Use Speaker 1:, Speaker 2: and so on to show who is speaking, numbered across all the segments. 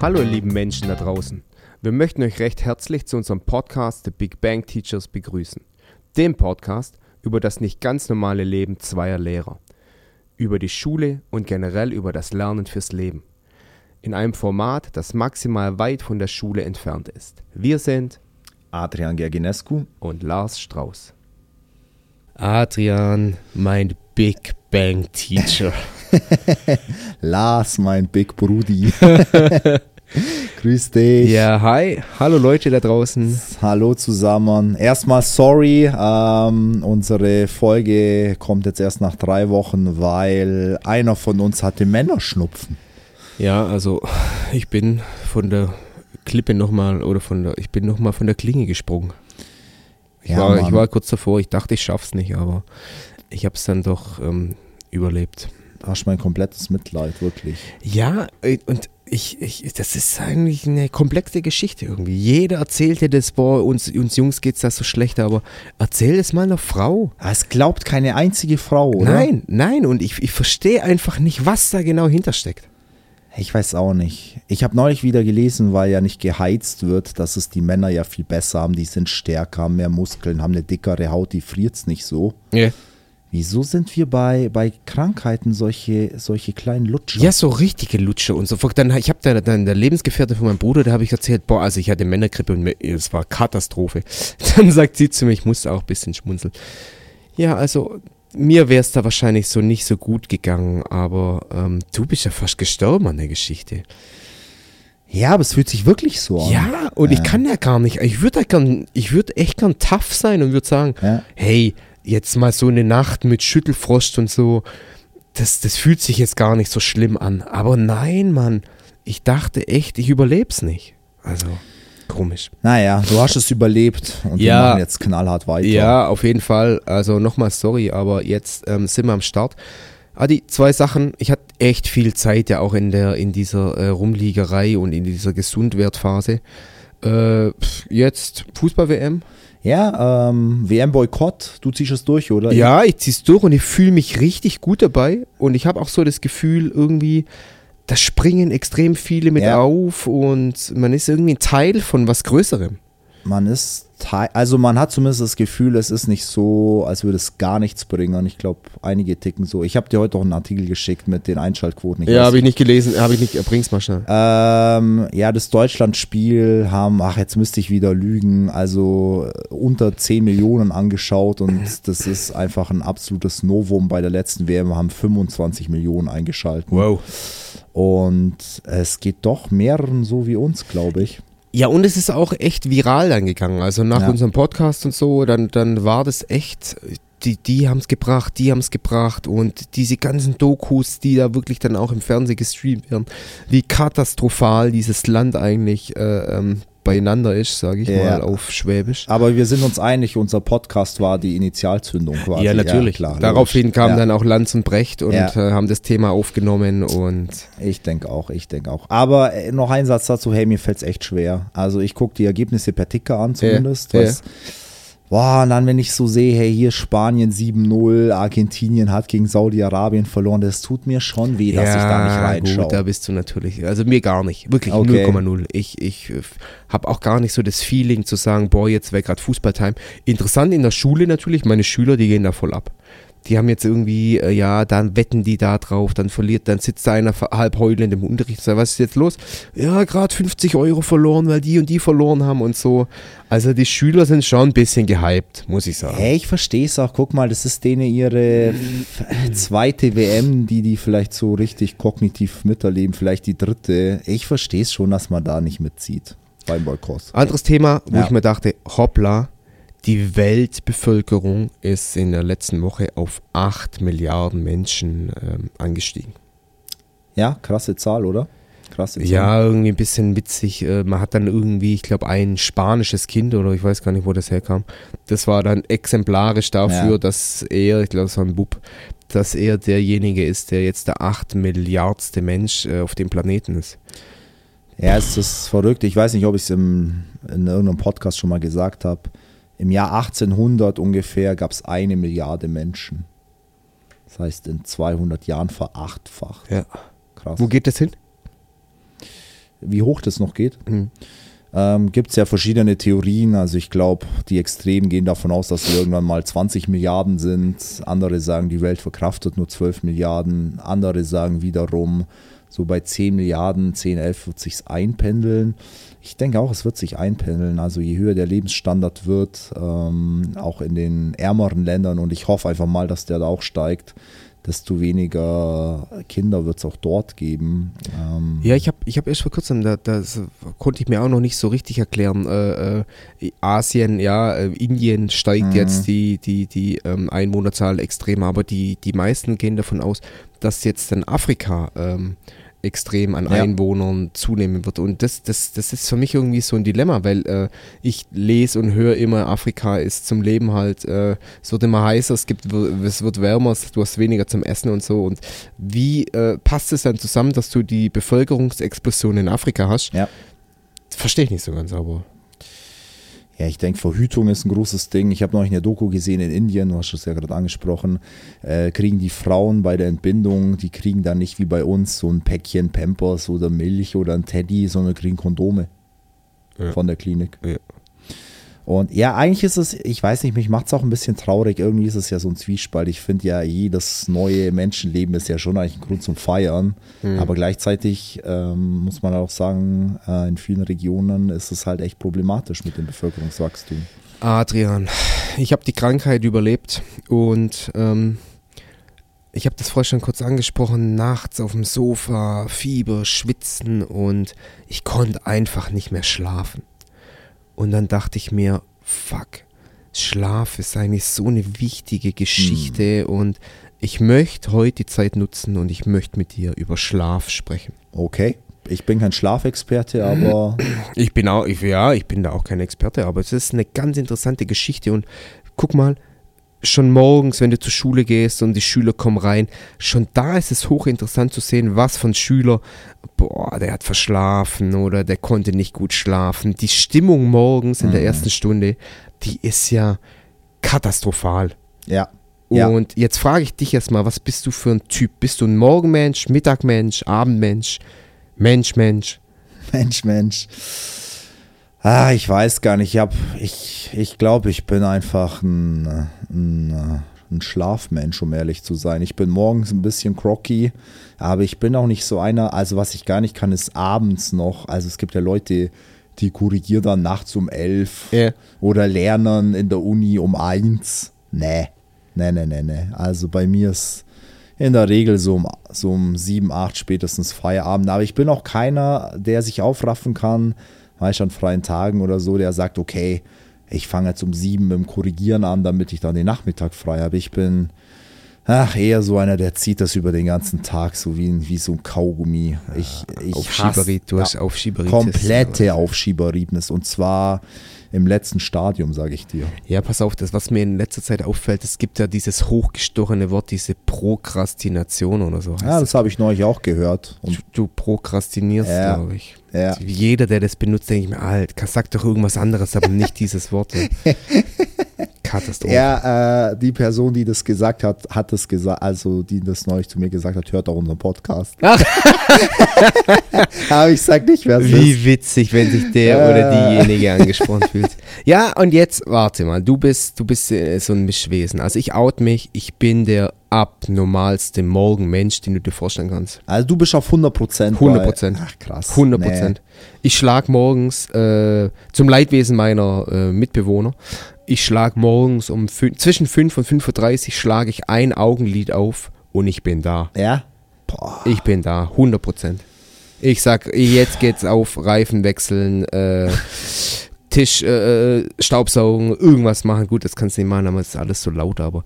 Speaker 1: Hallo ihr lieben Menschen da draußen. Wir möchten euch recht herzlich zu unserem Podcast The Big Bang Teachers begrüßen. Dem Podcast über das nicht ganz normale Leben zweier Lehrer. Über die Schule und generell über das Lernen fürs Leben. In einem Format, das maximal weit von der Schule entfernt ist. Wir sind
Speaker 2: Adrian Gerginescu
Speaker 1: und Lars Strauß.
Speaker 3: Adrian, mein Big Bang Teacher.
Speaker 2: Lars, mein Big Brudi. Grüß dich.
Speaker 1: Ja, hi. Hallo Leute da draußen.
Speaker 2: Hallo zusammen. Erstmal sorry, ähm, unsere Folge kommt jetzt erst nach drei Wochen, weil einer von uns hatte Männerschnupfen.
Speaker 3: Ja, also ich bin von der Klippe nochmal oder von der, ich bin nochmal von der Klinge gesprungen. Ich,
Speaker 2: Ja,
Speaker 3: war, ich war kurz davor, ich dachte, ich schaff's nicht, aber ich habe es dann doch ähm, überlebt.
Speaker 2: Hast mein komplettes Mitleid, wirklich.
Speaker 3: Ja, äh, und ich, ich, das ist eigentlich eine komplexe Geschichte irgendwie. Jeder erzählt dir das, boah, uns, uns Jungs geht's da so schlecht, aber erzähl es mal einer Frau.
Speaker 2: Ah, Es glaubt keine einzige Frau, oder?
Speaker 3: Nein, nein, und ich, ich verstehe einfach nicht, was da genau hintersteckt.
Speaker 2: Ich weiß auch nicht. Ich habe neulich wieder gelesen, weil ja nicht geheizt wird, dass es die Männer ja viel besser haben. Die sind stärker, haben mehr Muskeln, haben eine dickere Haut, die friert's nicht so.
Speaker 3: Ja.
Speaker 2: Wieso sind wir bei, bei Krankheiten solche, solche kleinen Lutscher?
Speaker 3: Ja, so richtige Lutscher und so. Dann, ich habe da dann der Lebensgefährte von meinem Bruder, da habe ich erzählt, boah, also ich hatte Männergrippe und es war Katastrophe. Dann sagt sie zu mir, ich musste auch ein bisschen schmunzeln. Ja, also mir wäre es da wahrscheinlich so nicht so gut gegangen, aber ähm, du bist ja fast gestorben an der Geschichte.
Speaker 2: Ja, aber es fühlt sich wirklich so an.
Speaker 3: Ja, und ich kann ja gar nicht. Ich würde gern, ich würde echt gern tough sein und würde sagen,
Speaker 2: Ja.
Speaker 3: hey, jetzt mal so eine Nacht mit Schüttelfrost und so, das, das fühlt sich jetzt gar nicht so schlimm an. Aber nein, Mann, ich dachte echt, ich überleb's nicht. Also, komisch.
Speaker 2: Naja, du hast es überlebt und
Speaker 3: Ja.
Speaker 2: wir machen jetzt knallhart weiter.
Speaker 3: Ja, auf jeden Fall. Also nochmal sorry, aber jetzt ähm, sind wir am Start. Adi, zwei Sachen. Ich hatte echt viel Zeit ja auch in der in dieser äh, Rumliegerei und in dieser Gesundwertphase. Äh, jetzt Fußball-WM.
Speaker 2: Ja, ähm, WM-Boykott, du ziehst es durch, oder?
Speaker 3: Ja, ich zieh's durch und ich fühle mich richtig gut dabei. Und ich habe auch so das Gefühl, irgendwie, da springen extrem viele mit
Speaker 2: Ja.
Speaker 3: auf und man ist irgendwie ein Teil von was Größerem.
Speaker 2: Man ist, Teil- also man hat zumindest das Gefühl, es ist nicht so, als würde es gar nichts bringen. Ich glaube, einige ticken so. Ich habe dir heute auch einen Artikel geschickt mit den Einschaltquoten. Ich
Speaker 3: Ja, habe ich nicht gelesen, habe ich nicht, äh, bring's mal schnell.
Speaker 2: Ähm, ja, das Deutschland-Spiel haben, ach, jetzt müsste ich wieder lügen, also äh, unter 10 Millionen angeschaut und das ist einfach ein absolutes Novum. Bei der letzten WM haben 25 Millionen eingeschaltet.
Speaker 3: Wow.
Speaker 2: Und es geht doch mehreren so wie uns, glaube ich.
Speaker 3: Ja, und es ist auch echt viral dann gegangen. Also nach
Speaker 2: Ja.
Speaker 3: unserem Podcast und so, dann, dann war das echt, die, die haben es gebracht, die haben es gebracht und diese ganzen Dokus, die da wirklich dann auch im Fernsehen gestreamt werden, wie katastrophal dieses Land eigentlich äh, ähm, beieinander ist, sage ich
Speaker 2: Ja.
Speaker 3: mal auf Schwäbisch.
Speaker 2: Aber wir sind uns einig, unser Podcast war die Initialzündung quasi.
Speaker 3: ja, natürlich.
Speaker 2: klar,
Speaker 3: Daraufhin kamen
Speaker 2: ja.
Speaker 3: dann auch Lanz und Brecht und
Speaker 2: Ja.
Speaker 3: äh, haben das Thema aufgenommen und
Speaker 2: Ich denke auch, ich denke auch. Aber äh, noch ein Satz dazu, hey, mir fällt es echt schwer. Also ich gucke die Ergebnisse per Ticker an zumindest.
Speaker 3: Ja,
Speaker 2: was, Boah, und dann, wenn ich so sehe, hey, hier Spanien 7-0, Argentinien hat gegen Saudi-Arabien verloren, das tut mir schon weh, dass ich da nicht reinschaue.
Speaker 3: Gut, da bist du natürlich. Also mir gar nicht. Wirklich
Speaker 2: Okay.
Speaker 3: 0,0. Ich, ich habe auch gar nicht so das Feeling zu sagen, boah, jetzt wäre gerade Fußballtime. Interessant in der Schule natürlich, meine Schüler, die gehen da voll ab. Die haben jetzt irgendwie, äh, ja, dann wetten die da drauf, dann verliert, dann sitzt da einer halb heulend im Unterricht und sagt, was ist jetzt los? Ja, gerade 50 Euro verloren, weil die und die verloren haben und so. Also die Schüler sind schon ein bisschen gehypt, muss ich sagen.
Speaker 2: Hey, ich verstehe es auch. Guck mal, das ist denen ihre zweite WM, die die vielleicht so richtig kognitiv miterleben, vielleicht die dritte. Ich verstehe es schon, dass man da nicht mitzieht beim Boykott.
Speaker 3: Anderes Thema, wo
Speaker 2: Ja.
Speaker 3: ich mir dachte, hoppla, die Weltbevölkerung ist in der letzten Woche auf 8 Milliarden Menschen ähm, angestiegen.
Speaker 2: Ja, krasse Zahl, oder? Krasse Zahl.
Speaker 3: Ja, irgendwie ein bisschen witzig. Äh, man hat dann irgendwie, ich glaube, ein spanisches Kind oder ich weiß gar nicht, wo das herkam. Das war dann exemplarisch dafür,
Speaker 2: Ja.
Speaker 3: dass er, ich glaube, das war ein Bub, dass er derjenige ist, der jetzt der 8 Milliardste Mensch äh, auf dem Planeten ist.
Speaker 2: Ja, es ist verrückt. Ich weiß nicht, ob ich es in irgendeinem Podcast schon mal gesagt habe. Im Jahr 1800 ungefähr gab es eine Milliarde Menschen. Das heißt, in 200 Jahren verachtfacht.
Speaker 3: Ja.
Speaker 2: Krass.
Speaker 3: Wo geht das hin?
Speaker 2: Wie hoch das noch geht?
Speaker 3: Mhm.
Speaker 2: Ähm, Gibt es ja verschiedene Theorien. Also ich glaube, die Extremen gehen davon aus, dass wir irgendwann mal 20 Milliarden sind. Andere sagen, die Welt verkraftet nur 12 Milliarden. Andere sagen wiederum, so bei 10 Milliarden, 10, 11 wird sich einpendeln. Ich denke auch, es wird sich einpendeln. Also je höher der Lebensstandard wird, ähm, auch in den ärmeren Ländern, und ich hoffe einfach mal, dass der da auch steigt, desto weniger Kinder wird es auch dort geben. Ähm,
Speaker 3: Ja, ich habe ich hab erst vor kurzem, da, das konnte ich mir auch noch nicht so richtig erklären. Äh, äh, Asien, ja, äh, Indien steigt
Speaker 2: Mhm.
Speaker 3: jetzt die, die, die ähm, Einwohnerzahl extrem, aber die, die meisten gehen davon aus, dass jetzt dann Afrika ähm, extrem an
Speaker 2: Ja.
Speaker 3: Einwohnern zunehmen wird. Und das, das, das ist für mich irgendwie so ein Dilemma, weil äh, ich lese und höre immer, Afrika ist zum Leben halt, äh, es wird immer heißer, es, gibt, es wird wärmer, du hast weniger zum Essen und so. Und wie äh, passt es dann zusammen, dass du die Bevölkerungsexplosion in Afrika hast?
Speaker 2: Ja.
Speaker 3: Verstehe ich nicht so ganz, aber.
Speaker 2: Ja, ich denke, Verhütung ist ein großes Ding. Ich habe neulich eine Doku gesehen in Indien, du hast es ja gerade angesprochen, äh, kriegen die Frauen bei der Entbindung, die kriegen dann nicht wie bei uns so ein Päckchen Pampers oder Milch oder ein Teddy, sondern kriegen Kondome
Speaker 3: Ja.
Speaker 2: von der Klinik.
Speaker 3: Ja.
Speaker 2: Und ja, eigentlich ist es, ich weiß nicht, mich macht es auch ein bisschen traurig. Irgendwie ist es ja so ein Zwiespalt. Ich finde ja, jedes neue Menschenleben ist ja schon eigentlich ein Grund zum Feiern.
Speaker 3: Mhm.
Speaker 2: Aber gleichzeitig ähm, muss man auch sagen, äh, in vielen Regionen ist es halt echt problematisch mit dem Bevölkerungswachstum.
Speaker 3: Adrian, ich habe die Krankheit überlebt und ähm, ich habe das vorher schon kurz angesprochen, nachts auf dem Sofa, Fieber, Schwitzen und ich konnte einfach nicht mehr schlafen. Und dann dachte ich mir, fuck, Schlaf ist eigentlich so eine wichtige Geschichte und ich möchte heute die Zeit nutzen und ich möchte mit dir über Schlaf sprechen.
Speaker 2: Okay, ich bin kein Schlafexperte, aber
Speaker 3: Ich bin auch, ich, ja, ich bin da auch kein Experte, aber es ist eine ganz interessante Geschichte und guck mal, schon morgens, wenn du zur Schule gehst und die Schüler kommen rein, schon da ist es hochinteressant zu sehen, was von Schüler, boah, der hat verschlafen oder der konnte nicht gut schlafen. Die Stimmung morgens in der
Speaker 2: Mhm.
Speaker 3: ersten Stunde, die ist ja katastrophal.
Speaker 2: ja. Ja.
Speaker 3: Und jetzt frage ich dich erstmal, was bist du für ein Typ? Bist du ein Morgenmensch, Mittagmensch, Abendmensch, Mensch, Mensch?
Speaker 2: Mensch, Mensch. Ah, ich weiß gar nicht. Ich hab, ich, ich glaube, ich bin einfach ein, ein, ein Schlafmensch, um ehrlich zu sein. Ich bin morgens ein bisschen crocky, aber ich bin auch nicht so einer. Also was ich gar nicht kann, ist abends noch. Also es gibt ja Leute, die korrigieren dann nachts um elf
Speaker 3: Ja.
Speaker 2: oder lernen in der Uni um eins. Nee, nee, nee, nee, nee. Also bei mir ist in der Regel so um, so um sieben, acht spätestens Feierabend. Aber ich bin auch keiner, der sich aufraffen kann, meist an freien Tagen oder so, der sagt, okay, ich fange jetzt um sieben mit dem Korrigieren an, damit ich dann den Nachmittag frei habe. Ich bin ach, eher so einer, der zieht das über den ganzen Tag, so wie, wie so ein Kaugummi. Ich, ich
Speaker 3: Aufschieberit, du hast Aufschieberitis.
Speaker 2: komplette Aufschieberitis und zwar im letzten Stadium, sage ich dir.
Speaker 3: Ja, pass auf, das, was mir in letzter Zeit auffällt, es gibt ja dieses hochgestochene Wort, diese Prokrastination oder so
Speaker 2: Ja,
Speaker 3: das.
Speaker 2: habe ich neulich auch gehört.
Speaker 3: Du, du prokrastinierst,
Speaker 2: Ja.
Speaker 3: glaube ich.
Speaker 2: Ja.
Speaker 3: Jeder, der das benutzt, denke ich mir, alt, sag doch irgendwas anderes, aber nicht dieses Wort. Katastrophe.
Speaker 2: Ja, äh, die Person, die das gesagt hat, hat das gesagt, also die das neulich zu mir gesagt hat, hört auch unseren Podcast.
Speaker 3: Ach.
Speaker 2: Aber ich sag nicht, wer es ist.
Speaker 3: Wie witzig, wenn sich der
Speaker 2: Ja.
Speaker 3: oder diejenige angesprochen fühlt. Ja, und jetzt, warte mal, du bist, du bist äh, so ein Mischwesen. Also ich out mich, ich bin der abnormalste Morgenmensch, den du dir vorstellen kannst.
Speaker 2: Also du bist auf 100 Prozent.
Speaker 3: 100 Prozent.
Speaker 2: Ach krass.
Speaker 3: 100 Prozent. Ich schlag morgens, äh, zum Leidwesen meiner äh, Mitbewohner, ich schlag morgens um zwischen 5 und 5.30 Uhr schlage ich ein Augenlid auf und ich bin da.
Speaker 2: Nee. Ja? Boah.
Speaker 3: Ich bin da, 100 Prozent. Ich sag, jetzt geht's auf, Reifen wechseln, äh, Tisch, äh, Staubsaugen, irgendwas machen. Gut, das kannst du nicht machen, aber es ist alles so laut. Aber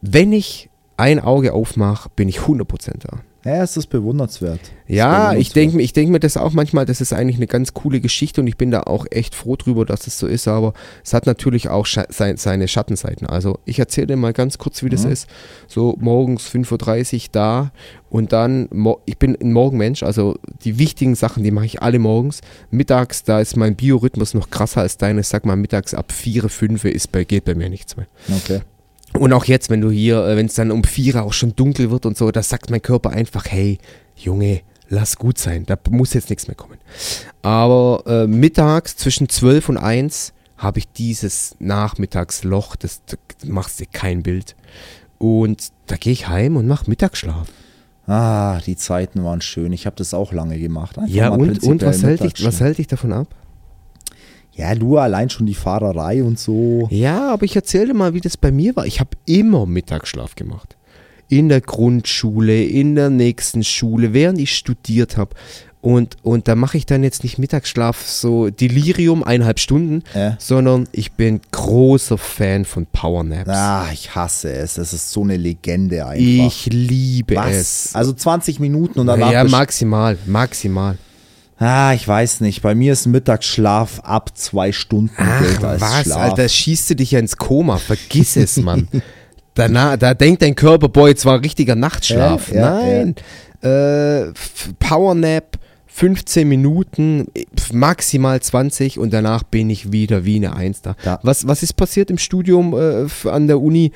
Speaker 3: wenn ich ein Auge aufmache, bin ich 100% da.
Speaker 2: Ja, es ist bewundernswert. Es
Speaker 3: Ja,
Speaker 2: ist
Speaker 3: ich denke mir, ich denk mir das auch manchmal, das ist eigentlich eine ganz coole Geschichte und ich bin da auch echt froh drüber, dass es so ist, aber es hat natürlich auch scha sein, seine Schattenseiten. Also ich erzähle dir mal ganz kurz, wie das
Speaker 2: Mhm.
Speaker 3: ist. So morgens 5.30 Uhr da und dann, ich bin ein Morgenmensch, also die wichtigen Sachen, die mache ich alle morgens. Mittags, da ist mein Biorhythmus noch krasser als deines. Sag mal, mittags ab 4, 5 ist bei, geht bei mir nichts mehr.
Speaker 2: Okay.
Speaker 3: Und auch jetzt, wenn du hier, äh, wenn es dann um vier auch schon dunkel wird und so, da sagt mein Körper einfach, hey, Junge, lass gut sein, da muss jetzt nichts mehr kommen. Aber äh, mittags zwischen 12 und 1 habe ich dieses Nachmittagsloch, das, da machst dir kein Bild. Und da gehe ich heim und mache Mittagsschlaf.
Speaker 2: Ah, die Zeiten waren schön. Ich habe das auch lange gemacht. Einfach
Speaker 3: Ja, und, und was, hält dich, was hält dich davon ab?
Speaker 2: Ja, nur allein schon die Fahrerei und so.
Speaker 3: Ja, aber ich erzähle dir mal, wie das bei mir war. Ich habe immer Mittagsschlaf gemacht. In der Grundschule, in der nächsten Schule, während ich studiert habe. Und, und da mache ich dann jetzt nicht Mittagsschlaf so Delirium, eineinhalb Stunden,
Speaker 2: Äh.
Speaker 3: sondern ich bin großer Fan von Powernaps.
Speaker 2: Ah, ich hasse es. Das ist so eine Legende einfach.
Speaker 3: ich liebe
Speaker 2: Was?
Speaker 3: es.
Speaker 2: Also 20 Minuten und danach.
Speaker 3: ja, maximal, maximal.
Speaker 2: Ah, ich weiß nicht. Bei mir ist Mittagsschlaf ab zwei Stunden
Speaker 3: Ach, was,
Speaker 2: Schlaf.
Speaker 3: Alter, schießt du dich ja ins Koma. Vergiss es, Mann. Danach, da denkt dein Körper, boah, jetzt war ein richtiger Nachtschlaf.
Speaker 2: Ja, ja,
Speaker 3: Nein. Äh, F- Powernap, 15 Minuten, maximal 20 und danach bin ich wieder wie eine Eins da.
Speaker 2: Ja.
Speaker 3: Was, was ist passiert im Studium äh, an der Uni?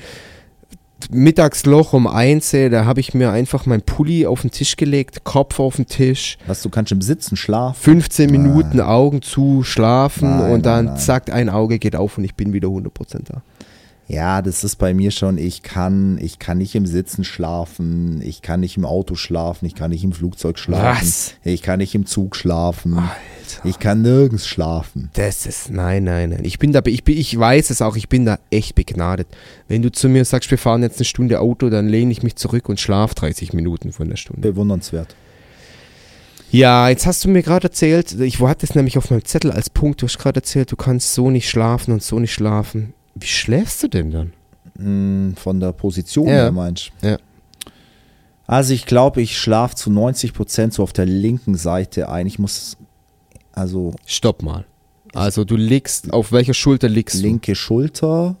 Speaker 3: Mittagsloch um eins, ey, da habe ich mir einfach mein Pulli auf den Tisch gelegt, Kopf auf den Tisch,
Speaker 2: Was, du kannst im Sitzen schlafen?
Speaker 3: 15 Minuten Augen zu, schlafen
Speaker 2: Nein,
Speaker 3: und dann
Speaker 2: nein, nein.
Speaker 3: zack, ein Auge geht auf und ich bin wieder 100% da.
Speaker 2: Ja, das ist bei mir schon, ich kann, ich kann nicht im Sitzen schlafen, ich kann nicht im Auto schlafen, ich kann nicht im Flugzeug schlafen,
Speaker 3: Was?
Speaker 2: ich kann nicht im Zug schlafen,
Speaker 3: Alter.
Speaker 2: ich kann nirgends schlafen.
Speaker 3: Das ist, nein, nein, nein. Ich bin da, ich, bin, ich weiß es auch, ich bin da echt begnadet. Wenn du zu mir sagst, wir fahren jetzt eine Stunde Auto, dann lehne ich mich zurück und schlaf 30 Minuten von der Stunde.
Speaker 2: Bewundernswert.
Speaker 3: Ja, jetzt hast du mir gerade erzählt, ich hatte es nämlich auf meinem Zettel als Punkt, du hast gerade erzählt, du kannst so nicht schlafen und so nicht schlafen. Wie schläfst du denn dann?
Speaker 2: Hm, Von der Position
Speaker 3: Ja.
Speaker 2: her meinst du?
Speaker 3: Ja.
Speaker 2: Also ich glaube, ich schlafe zu 90 Prozent so auf der linken Seite ein. Ich muss, also
Speaker 3: Stopp mal. Also du liegst, auf welcher Schulter liegst
Speaker 2: linke Schulter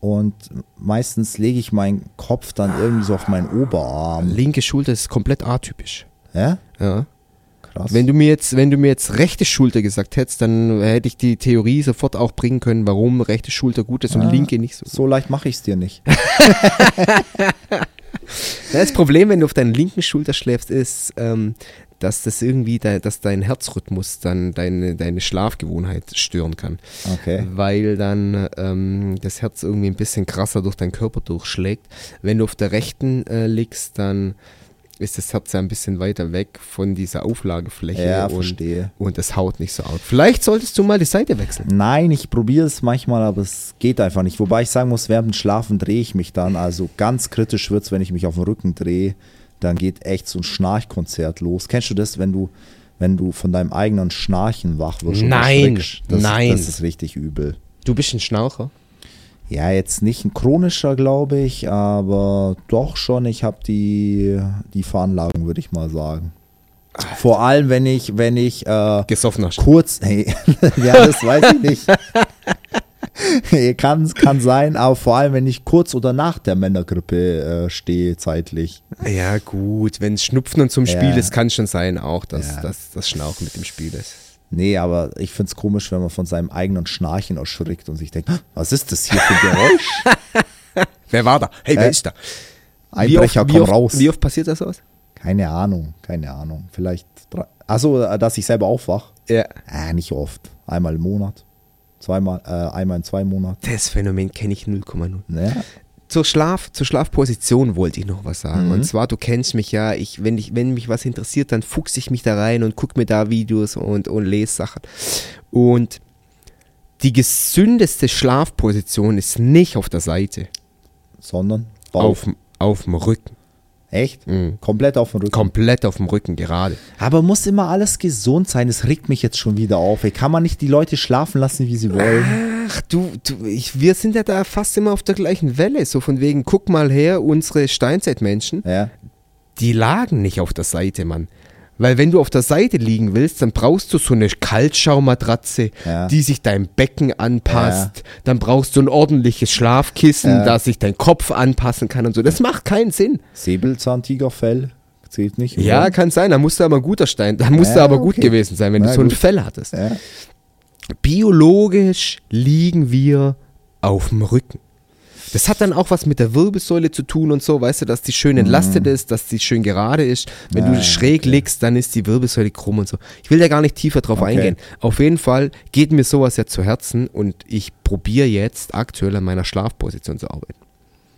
Speaker 2: und meistens lege ich meinen Kopf dann irgendwie so auf meinen
Speaker 3: du?
Speaker 2: Oberarm.
Speaker 3: Linke Schulter ist komplett atypisch.
Speaker 2: Ja?
Speaker 3: Ja.
Speaker 2: Krass.
Speaker 3: Wenn du mir jetzt, wenn du mir jetzt rechte Schulter gesagt hättest, dann hätte ich die Theorie sofort auch bringen können, warum rechte Schulter gut ist und
Speaker 2: Ah.
Speaker 3: linke nicht so.
Speaker 2: so leicht mache ich es dir nicht.
Speaker 3: Das Problem, wenn du auf deiner linken Schulter schläfst, ist, ähm, dass das irgendwie, de, dass dein Herzrhythmus dann deine, deine Schlafgewohnheit stören kann.
Speaker 2: Okay.
Speaker 3: Weil dann ähm, das Herz irgendwie ein bisschen krasser durch deinen Körper durchschlägt. Wenn du auf der rechten äh, liegst, dann ist das Herz ja ein bisschen weiter weg von dieser Auflagefläche
Speaker 2: Ja,
Speaker 3: und,
Speaker 2: verstehe.
Speaker 3: und das haut nicht so auf. Vielleicht solltest du mal die Seite wechseln.
Speaker 2: Nein, ich probiere es manchmal, aber es geht einfach nicht. Wobei ich sagen muss, während dem Schlafen drehe ich mich dann. Also ganz kritisch wird es, wenn ich mich auf den Rücken drehe. Dann geht echt so ein Schnarchkonzert los. Kennst du das, wenn du, wenn du von deinem eigenen Schnarchen wach wirst? und
Speaker 3: Nein,
Speaker 2: das,
Speaker 3: nein.
Speaker 2: Das ist richtig übel.
Speaker 3: Du bist ein Schnaucher.
Speaker 2: Ja, jetzt nicht ein chronischer, glaube ich, aber doch schon. Ich habe die, die Veranlagung, würde ich mal sagen. Vor allem, wenn ich, wenn ich äh,
Speaker 3: Gesoffener Sch-
Speaker 2: kurz, hey, ja, das weiß ich nicht. Kann, kann sein, aber vor allem, wenn ich kurz oder nach der Männergrippe äh, stehe, zeitlich.
Speaker 3: Ja, gut, wenn Schnupfen und zum Spiel
Speaker 2: Ja.
Speaker 3: ist, kann schon sein auch, dass,
Speaker 2: Ja.
Speaker 3: dass das Schnauchen mit dem Spiel ist.
Speaker 2: Nee, aber ich finde es komisch, wenn man von seinem eigenen Schnarchen erschrickt und sich denkt, "Ah, was ist das hier für ein Geräusch?
Speaker 3: Wer war da? Hey, wer
Speaker 2: Äh,
Speaker 3: ist da?
Speaker 2: Einbrecher,
Speaker 3: wie
Speaker 2: komm
Speaker 3: oft,
Speaker 2: raus.
Speaker 3: Wie oft passiert das sowas?
Speaker 2: Keine Ahnung, keine Ahnung. Vielleicht, drei- also, dass ich selber aufwach.
Speaker 3: Ja.
Speaker 2: Äh, nicht oft. Einmal im Monat. Zweimal, äh, einmal in zwei Monaten.
Speaker 3: Das Phänomen kenne ich 0,0.
Speaker 2: Ja,
Speaker 3: Zur, Schlaf, zur Schlafposition wollte ich noch was sagen.
Speaker 2: Mhm.
Speaker 3: Und zwar, du kennst mich ja, ich, wenn, ich, wenn mich was interessiert, dann fuchse ich mich da rein und gucke mir da Videos und, und lese Sachen. Und die gesündeste Schlafposition ist nicht auf der Seite,
Speaker 2: sondern Bauch.
Speaker 3: auf, auf dem Rücken.
Speaker 2: Echt?
Speaker 3: Mhm.
Speaker 2: Komplett auf den Rücken.
Speaker 3: Komplett auf dem Rücken gerade.
Speaker 2: Aber muss immer alles gesund sein? Das regt mich jetzt schon wieder auf. Ey, kann man nicht die Leute schlafen lassen, wie sie wollen?
Speaker 3: Ach, du, du ich, wir sind ja da fast immer auf der gleichen Welle. So von wegen, guck mal her, unsere Steinzeitmenschen,
Speaker 2: Ja.
Speaker 3: die lagen nicht auf der Seite, Mann. Weil wenn du auf der Seite liegen willst, dann brauchst du so eine Kaltschaumatratze,
Speaker 2: Ja.
Speaker 3: die sich deinem Becken anpasst. Dann brauchst du ein ordentliches Schlafkissen,
Speaker 2: Ja.
Speaker 3: das sich dein Kopf anpassen kann und so. Das macht keinen Sinn.
Speaker 2: Säbelzahntigerfell zählt nicht. oder?
Speaker 3: Ja, kann sein. Da musste aber ein guter Stein, da musste
Speaker 2: Ja,
Speaker 3: aber gut
Speaker 2: okay.
Speaker 3: gewesen sein, wenn
Speaker 2: Na
Speaker 3: du so ein
Speaker 2: gut.
Speaker 3: Fell hattest.
Speaker 2: ja.
Speaker 3: Biologisch liegen wir auf dem Rücken. Das hat dann auch was mit der Wirbelsäule zu tun und so, weißt du, dass die schön entlastet ist, dass die schön gerade ist. Wenn
Speaker 2: Mhm. Ja,
Speaker 3: du schräg liegst, dann ist die Wirbelsäule krumm und so. Ich will da gar nicht tiefer drauf
Speaker 2: Okay.
Speaker 3: eingehen. Auf jeden Fall geht mir sowas ja zu Herzen und ich probiere jetzt aktuell an meiner Schlafposition zu arbeiten.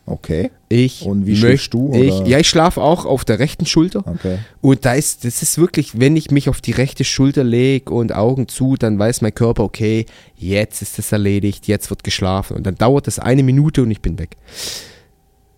Speaker 2: Okay.
Speaker 3: Ich
Speaker 2: Und wie
Speaker 3: möcht-
Speaker 2: schläfst du,
Speaker 3: Ich,
Speaker 2: oder?
Speaker 3: ja, ich schlafe auch auf der rechten Schulter.
Speaker 2: Okay.
Speaker 3: Und da ist, das ist wirklich, wenn ich mich auf die rechte Schulter lege und Augen zu, dann weiß mein Körper, okay, jetzt ist es erledigt, jetzt wird geschlafen. Und dann dauert das eine Minute und ich bin weg.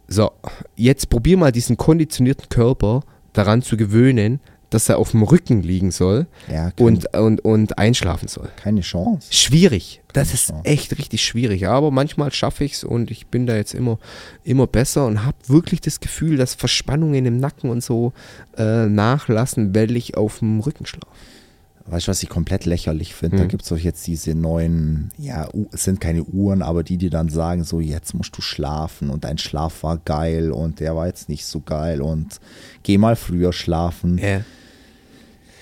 Speaker 3: So, jetzt probier mal diesen konditionierten Körper daran zu gewöhnen, dass er auf dem Rücken liegen soll
Speaker 2: Ja,
Speaker 3: und, und, und einschlafen soll.
Speaker 2: keine Chance.
Speaker 3: Schwierig. Das ist
Speaker 2: Chance.
Speaker 3: echt richtig schwierig. Aber manchmal schaffe ich es und ich bin da jetzt immer, immer besser und habe wirklich das Gefühl, dass Verspannungen im Nacken und so äh, nachlassen, weil ich auf dem Rücken schlafe.
Speaker 2: Weißt du, was ich komplett lächerlich finde? Da
Speaker 3: Mhm.
Speaker 2: gibt es doch jetzt diese neuen, ja, es sind keine Uhren, aber die, die dann sagen, so, jetzt musst du schlafen und dein Schlaf war geil und der war jetzt nicht so geil und geh mal früher schlafen.
Speaker 3: Ja.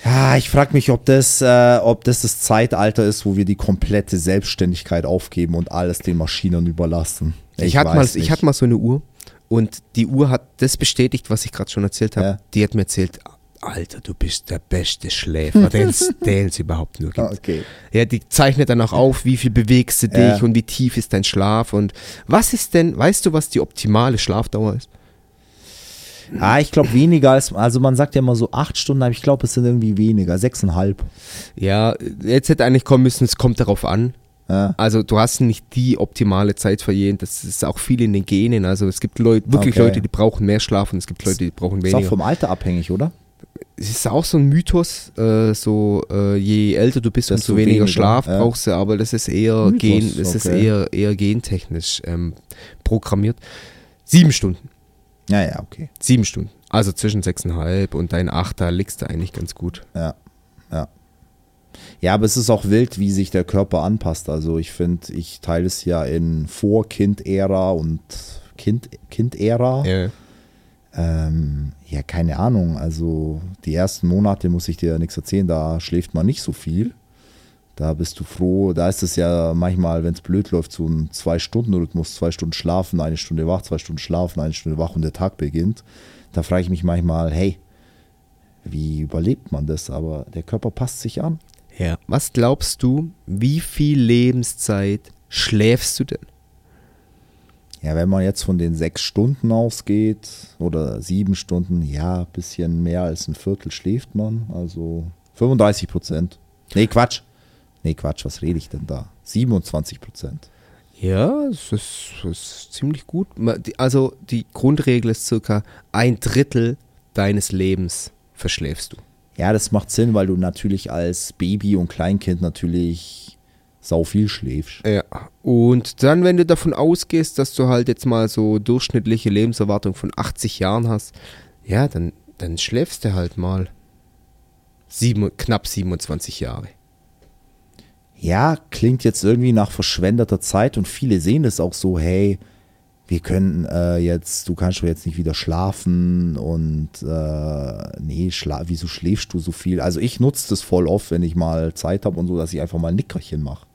Speaker 2: Ja, ich frage mich, ob das, äh, ob das das Zeitalter ist, wo wir die komplette Selbstständigkeit aufgeben und alles den Maschinen überlassen.
Speaker 3: Ich, hatte mal, ich hatte mal so eine Uhr und die Uhr hat das bestätigt, was ich gerade schon erzählt habe.
Speaker 2: Ja.
Speaker 3: Die hat mir erzählt, Alter, du bist der beste Schläfer, den es überhaupt nur gibt.
Speaker 2: Okay.
Speaker 3: Ja, die zeichnet dann auch auf, wie viel bewegst du dich
Speaker 2: Ja.
Speaker 3: und wie tief ist dein Schlaf und was ist denn, weißt du, was die optimale Schlafdauer ist?
Speaker 2: Ah, ich glaube weniger als, also man sagt ja immer so acht Stunden, aber ich glaube, es sind irgendwie weniger, sechseinhalb.
Speaker 3: Ja, jetzt hätte eigentlich kommen müssen, es kommt darauf an.
Speaker 2: Ja.
Speaker 3: Also du hast nicht die optimale Zeit verjährt, das ist auch viel in den Genen. Also es gibt Leute, wirklich
Speaker 2: Okay.
Speaker 3: Leute, die brauchen mehr Schlaf und es gibt Leute, die brauchen
Speaker 2: Ist auch
Speaker 3: weniger.
Speaker 2: vom Alter abhängig, oder?
Speaker 3: Es ist auch so ein Mythos, äh, so äh, je älter du bist,
Speaker 2: Desto
Speaker 3: umso weniger,
Speaker 2: weniger,
Speaker 3: Schlaf
Speaker 2: ja.
Speaker 3: brauchst du, aber das ist eher
Speaker 2: Mythos,
Speaker 3: gen, das ist
Speaker 2: okay.
Speaker 3: eher, eher gentechnisch ähm, programmiert. Sieben Stunden.
Speaker 2: Ja, ja, okay.
Speaker 3: Sieben Stunden. Also zwischen sechseinhalb und dein Acht, da liegst du eigentlich ganz gut.
Speaker 2: Ja, ja. Ja, aber es ist auch wild, wie sich der Körper anpasst. Also ich finde, ich teile es ja in Vor-Kind-Ära und Kind- Kind-Ära.
Speaker 3: Ja.
Speaker 2: Ähm, ja, keine Ahnung. Also die ersten Monate muss ich dir ja nichts erzählen, da schläft man nicht so viel. Da bist du froh. Da ist es ja manchmal, wenn es blöd läuft, so ein Zwei-Stunden-Rhythmus. Zwei Stunden schlafen, eine Stunde wach, zwei Stunden schlafen, eine Stunde wach und der Tag beginnt. Da frage ich mich manchmal, hey, wie überlebt man das? Aber der Körper passt sich an.
Speaker 3: ja. Was glaubst du, wie viel Lebenszeit schläfst du denn?
Speaker 2: Ja, wenn man jetzt von den sechs Stunden ausgeht oder sieben Stunden, ja, ein bisschen mehr als ein Viertel schläft man. Also 35 Prozent. Nee, Quatsch. Nee, Quatsch, was rede ich denn da? 27 Prozent.
Speaker 3: Ja, das ist, ist ziemlich gut. Also die Grundregel ist circa ein Drittel deines Lebens verschläfst du.
Speaker 2: Ja, das macht Sinn, weil du natürlich als Baby und Kleinkind natürlich sau viel schläfst.
Speaker 3: Ja. Und dann, wenn du davon ausgehst, dass du halt jetzt mal so durchschnittliche Lebenserwartung von 80 Jahren hast, ja, dann, dann schläfst du halt mal sieben, knapp 27 Jahre.
Speaker 2: Ja, klingt jetzt irgendwie nach verschwendeter Zeit und viele sehen es auch so, hey, wir können äh, jetzt, du kannst doch jetzt nicht wieder schlafen und äh, nee, schla wieso schläfst du so viel? Also ich nutze das voll oft, wenn ich mal Zeit habe und so, dass ich einfach mal ein Nickerchen mache.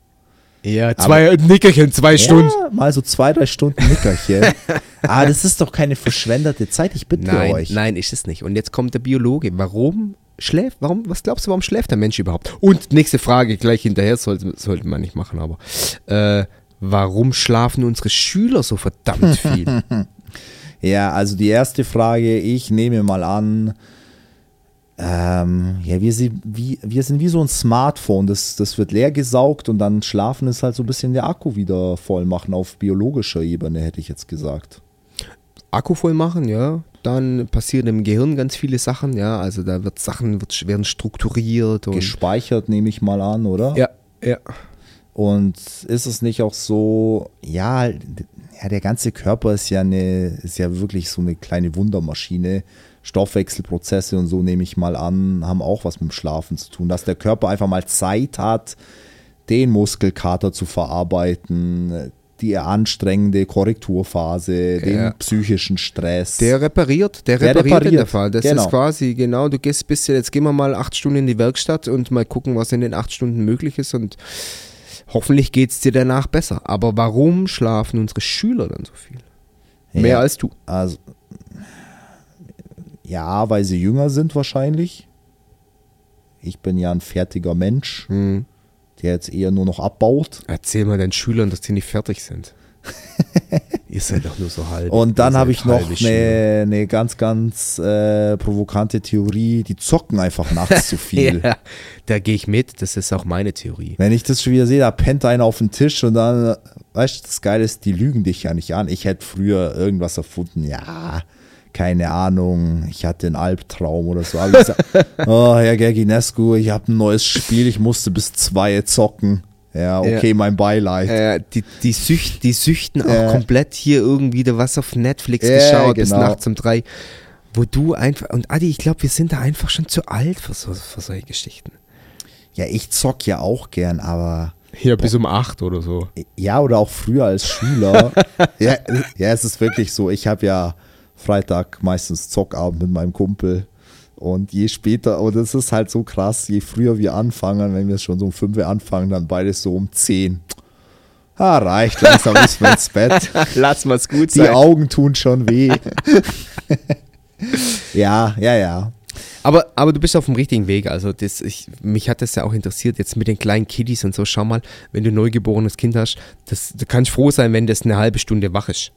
Speaker 3: Ja, zwei Nickerchen, zwei
Speaker 2: Ja, mal so zwei, drei Stunden Nickerchen. ah, das ist doch keine verschwendete Zeit, ich bitte
Speaker 3: Nein,
Speaker 2: euch.
Speaker 3: nein, ist es nicht. Und jetzt kommt der Biologe. Warum schläft, warum, was glaubst du, warum schläft der Mensch überhaupt? Und nächste Frage gleich hinterher, sollte, sollte man nicht machen, aber äh, warum schlafen unsere Schüler so verdammt viel?
Speaker 2: Ja, also die erste Frage, ich nehme mal an, ähm, ja, wir sind, wie, wir sind wie so ein Smartphone, das, das wird leer gesaugt und dann schlafen ist halt so ein bisschen der Akku wieder voll machen auf biologischer Ebene, hätte ich jetzt gesagt.
Speaker 3: Akku voll machen, ja. Dann passieren im Gehirn ganz viele Sachen, ja. Also da wird Sachen wird, werden strukturiert und
Speaker 2: Gespeichert nehme ich mal an, oder?
Speaker 3: ja, ja.
Speaker 2: Und ist es nicht auch so, ja, ja, der ganze Körper ist ja eine, ist ja wirklich so eine kleine Wundermaschine. Stoffwechselprozesse und so nehme ich mal an, haben auch was mit dem Schlafen zu tun, dass der Körper einfach mal Zeit hat, den Muskelkater zu verarbeiten, die anstrengende Korrekturphase, den
Speaker 3: Ja.
Speaker 2: psychischen Stress.
Speaker 3: Der repariert, der
Speaker 2: Der
Speaker 3: repariert, in der
Speaker 2: repariert,
Speaker 3: Fall. Das
Speaker 2: genau.
Speaker 3: ist quasi, genau, du gehst bisschen, jetzt gehen wir mal acht Stunden in die Werkstatt und mal gucken, was in den acht Stunden möglich ist und hoffentlich geht es dir danach besser. Aber warum schlafen unsere Schüler dann so viel? Mehr
Speaker 2: Ja.
Speaker 3: als du.
Speaker 2: Also, ja, weil sie jünger sind wahrscheinlich. Ich bin ja ein fertiger Mensch,
Speaker 3: Hm.
Speaker 2: der jetzt eher nur noch abbaut.
Speaker 3: Erzähl mal deinen Schülern, dass die nicht fertig sind. Ihr seid doch nur so halb.
Speaker 2: Und dann habe ich noch eine, eine ganz, ganz äh, provokante Theorie. Die zocken einfach nachts zu viel.
Speaker 3: Ja, da gehe ich mit. Das ist auch meine Theorie.
Speaker 2: Wenn ich das schon wieder sehe, da pennt einer auf den Tisch und dann, weißt du, das Geile ist, die lügen dich ja nicht an. Ich hätte früher irgendwas erfunden, ja, keine Ahnung, ich hatte einen Albtraum oder so. Aber ich gesagt, oh, Herr Gerginescu, ich habe ein neues Spiel, ich musste bis zwei zocken. Ja, okay,
Speaker 3: Ja.
Speaker 2: mein Beileid.
Speaker 3: Äh, die, die, Sücht, die süchten auch
Speaker 2: Ja.
Speaker 3: komplett hier irgendwie da was auf Netflix
Speaker 2: Ja,
Speaker 3: geschaut bis
Speaker 2: genau.
Speaker 3: nachts um drei. Wo du einfach, und Adi, ich glaube, wir sind da einfach schon zu alt für, so, für solche Geschichten.
Speaker 2: Ja, ich zock ja auch gern, aber
Speaker 3: Hier bis um acht oder so.
Speaker 2: ja, oder auch früher als Schüler. ja, ja, es ist wirklich so, ich habe ja Freitag meistens Zockabend mit meinem Kumpel. Und je später, und es ist halt so krass, je früher wir anfangen, wenn wir schon so um 5 Uhr anfangen, dann beides so um 10. Ah, reicht, langsam müssen wir ins Bett.
Speaker 3: Lass mal's gut
Speaker 2: Die Augen tun schon weh. ja, ja, ja.
Speaker 3: Aber, aber du bist auf dem richtigen Weg. Also das, ich, mich hat das ja auch interessiert, jetzt mit den kleinen Kiddies und so. Schau mal, wenn du ein neugeborenes Kind hast, das, du kannst froh sein, wenn das eine halbe Stunde wach ist.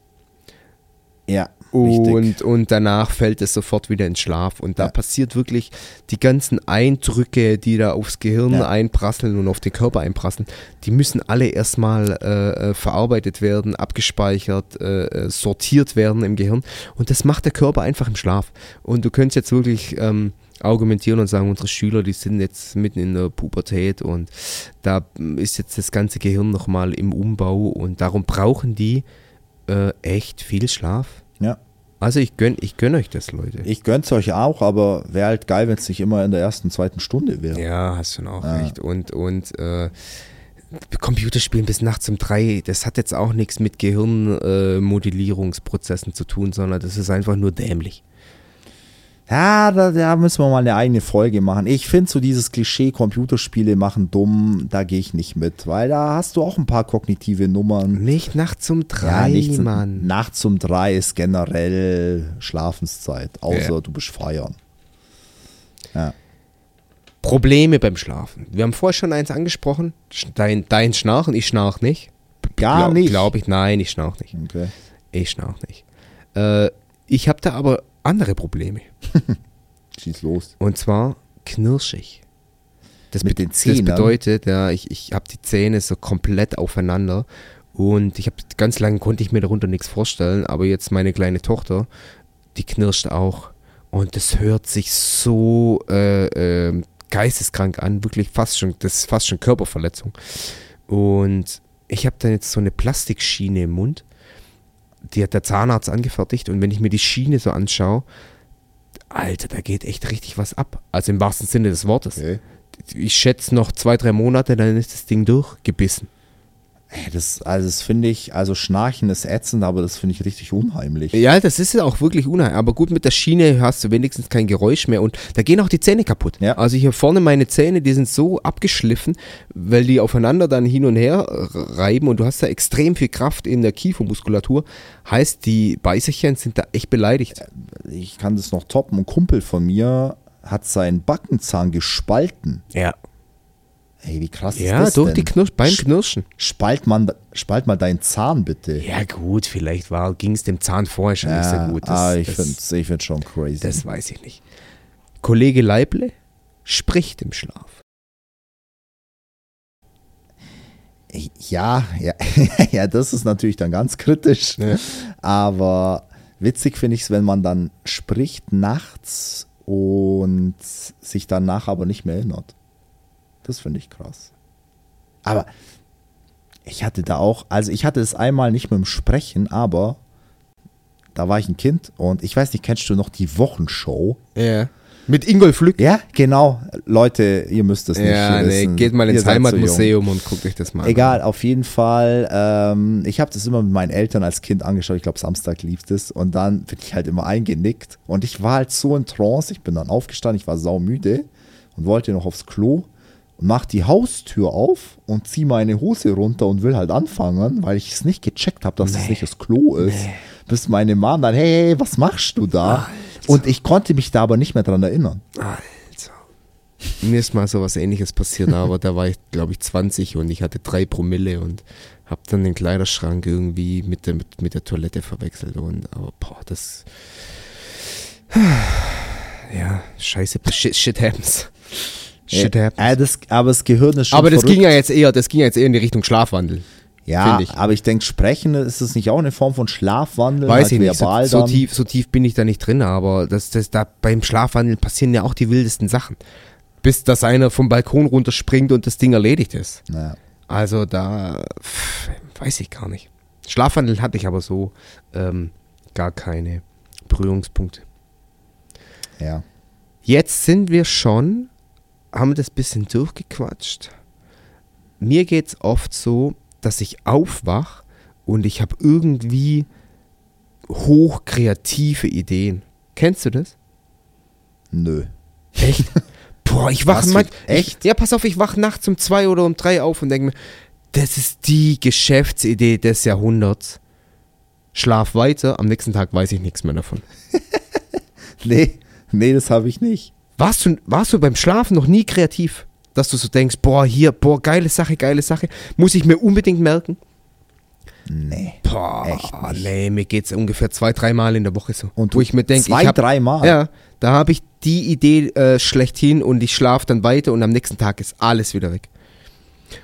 Speaker 2: Ja, richtig.
Speaker 3: Und, und danach fällt es sofort wieder in Schlaf. Und da
Speaker 2: Ja.
Speaker 3: passiert wirklich die ganzen Eindrücke, die da aufs Gehirn
Speaker 2: Ja.
Speaker 3: einprasseln und auf den Körper einprasseln, die müssen alle erstmal äh, äh, verarbeitet werden, abgespeichert, äh, äh, sortiert werden im Gehirn. Und das macht der Körper einfach im Schlaf. Und du könntest jetzt wirklich ähm, argumentieren und sagen, unsere Schüler, die sind jetzt mitten in der Pubertät und da ist jetzt das ganze Gehirn nochmal im Umbau und darum brauchen die äh, echt viel Schlaf.
Speaker 2: Ja.
Speaker 3: Also ich gönn, ich gönn euch das, Leute.
Speaker 2: Ich gönn's euch auch, aber wäre halt geil, wenn es nicht immer in der ersten, zweiten Stunde wäre.
Speaker 3: ja, hast schon auch
Speaker 2: Ja.
Speaker 3: recht. Und, und äh, Computerspielen bis nachts um drei, das hat jetzt auch nichts mit Gehirnmodellierungsprozessen äh, zu tun, sondern das ist einfach nur dämlich.
Speaker 2: Ja, da, da müssen wir mal eine eigene Folge machen. Ich finde so dieses Klischee, Computerspiele machen dumm, da gehe ich nicht mit, weil da hast du auch ein paar kognitive Nummern.
Speaker 3: Nicht nachts um
Speaker 2: Ja,
Speaker 3: drei,
Speaker 2: nicht
Speaker 3: Mann.
Speaker 2: nachts um drei ist generell Schlafenszeit, außer
Speaker 3: Ja.
Speaker 2: du bist feiern. Ja.
Speaker 3: Probleme beim Schlafen. Wir haben vorher schon eins angesprochen. Dein, dein Schnarchen, ich schnarch nicht.
Speaker 2: Gar
Speaker 3: Glaub-
Speaker 2: nicht.
Speaker 3: Glaube ich, nein, ich schnarch nicht.
Speaker 2: Okay.
Speaker 3: Ich schnarch nicht. Äh, ich habe da aber andere Probleme.
Speaker 2: Schieß los.
Speaker 3: Und zwar knirschig. Das,
Speaker 2: Mit den Zähnen?
Speaker 3: Das bedeutet, ja, ich, ich habe die Zähne so komplett aufeinander und ich habe ganz lange konnte ich mir darunter nichts vorstellen, aber jetzt meine kleine Tochter, die knirscht auch und das hört sich so äh, ähm, geisteskrank an, wirklich fast schon, das ist fast schon Körperverletzung. Und ich habe dann jetzt so eine Plastikschiene im Mund, die hat der Zahnarzt angefertigt und wenn ich mir die Schiene so anschaue, Alter, da geht echt richtig was ab. Also im wahrsten Sinne des Wortes.
Speaker 2: Okay.
Speaker 3: Ich schätze noch zwei, drei Monate, dann ist das Ding durchgebissen.
Speaker 2: Das, also das finde ich, also Schnarchen ist ätzend, aber das finde ich richtig unheimlich.
Speaker 3: Ja, das ist ja auch wirklich unheimlich. Aber gut, mit der Schiene hast du wenigstens kein Geräusch mehr und da gehen auch die Zähne kaputt.
Speaker 2: Ja.
Speaker 3: Also hier vorne meine Zähne, die sind so abgeschliffen, weil die aufeinander dann hin und her reiben und du hast da extrem viel Kraft in der Kiefermuskulatur. Heißt, die Beißerchen sind da echt beleidigt.
Speaker 2: Ich kann das noch toppen. Ein Kumpel von mir hat seinen Backenzahn gespalten.
Speaker 3: Ja.
Speaker 2: Ey, wie krass
Speaker 3: Ja,
Speaker 2: ist das
Speaker 3: durch
Speaker 2: denn?
Speaker 3: die Knirsch, beim
Speaker 2: Sch-
Speaker 3: Knirschen.
Speaker 2: Spalt, man, spalt mal deinen Zahn bitte.
Speaker 3: Ja, gut, vielleicht ging es dem Zahn vorher schon nicht
Speaker 2: Ja,
Speaker 3: so gut.
Speaker 2: ah, ich
Speaker 3: das-
Speaker 2: finde es ich find's schon crazy.
Speaker 3: Das weiß ich nicht. Kollege Leible spricht im Schlaf.
Speaker 2: ja, ja, ja, das ist natürlich dann ganz kritisch.
Speaker 3: Ja.
Speaker 2: Aber witzig finde ich es, wenn man dann spricht nachts und sich danach aber nicht mehr erinnert. Das finde ich krass. Aber Ich hatte da auch, also ich hatte es einmal nicht mit dem Sprechen, aber da war ich ein Kind und ich weiß nicht, kennst du noch die Wochenshow?
Speaker 3: Ja. Mit Ingolf Lück.
Speaker 2: Ja, genau. Leute, ihr müsst es nicht
Speaker 3: Ja, nee,
Speaker 2: wissen.
Speaker 3: geht mal ins
Speaker 2: so.
Speaker 3: Heimatmuseum und guckt euch das mal
Speaker 2: Egal,
Speaker 3: an.
Speaker 2: auf jeden Fall. Ähm, ich habe das immer mit meinen Eltern als Kind angeschaut. Ich glaube, Samstag lief das. Und dann bin ich halt immer eingenickt. Und ich war halt so in Trance. Ich bin dann aufgestanden. Ich war saumüde und wollte noch aufs Klo. Mach die Haustür auf und zieh meine Hose runter und will halt anfangen, weil ich es nicht gecheckt habe, dass das nicht das Klo ist. Bis meine Mom dann, hey, hey, was machst du da? Und ich konnte mich da aber nicht mehr dran erinnern.
Speaker 3: Alter. Mir ist mal sowas ähnliches passiert, aber da war ich, glaube ich, 20 und ich hatte drei Promille und habe dann den Kleiderschrank irgendwie mit der, mit, mit der Toilette verwechselt. Und aber boah, das. Ja, scheiße, shit, shit happens. Shit happens.
Speaker 2: Äh, das, aber das Gehirn ist schon
Speaker 3: Aber das
Speaker 2: verrückt.
Speaker 3: ging ja jetzt eher, das ging ja jetzt eher in die Richtung Schlafwandel.
Speaker 2: Ja,
Speaker 3: ich.
Speaker 2: aber ich denke, Sprechen ist das nicht auch eine Form von Schlafwandel?
Speaker 3: Weiß
Speaker 2: halt
Speaker 3: ich nicht, so, so, tief, so tief bin ich da nicht drin, aber das, das, da beim Schlafwandel passieren ja auch die wildesten Sachen. Bis dass einer vom Balkon runterspringt und das Ding erledigt ist.
Speaker 2: Ja.
Speaker 3: Also da pff, weiß ich gar nicht. Schlafwandel hatte ich aber so ähm, gar keine Berührungspunkte.
Speaker 2: ja.
Speaker 3: Jetzt sind wir schon, haben wir das bisschen durchgequatscht. Mir geht es oft so, dass ich aufwach und ich habe irgendwie hochkreative Ideen. Kennst du das?
Speaker 2: Nö.
Speaker 3: Echt? Boah, ich wache mal.
Speaker 2: echt?
Speaker 3: Ja, pass auf, ich wache nachts um zwei oder um drei auf und denke mir, das ist die Geschäftsidee des Jahrhunderts. Schlaf weiter, am nächsten Tag weiß ich nichts mehr davon.
Speaker 2: Nee, nee, das habe ich nicht.
Speaker 3: Warst du, warst du beim Schlafen noch nie kreativ? Dass du so denkst, boah, hier, boah, geile Sache, geile Sache. Muss ich mir unbedingt merken?
Speaker 2: Nee.
Speaker 3: Boah,
Speaker 2: Echt nicht.
Speaker 3: nee, mir geht's ungefähr zwei, dreimal in der Woche so.
Speaker 2: Und
Speaker 3: wo ich mir denke,
Speaker 2: zwei, dreimal?
Speaker 3: Ja, da habe ich die Idee äh, schlechthin und ich schlafe dann weiter und am nächsten Tag ist alles wieder weg.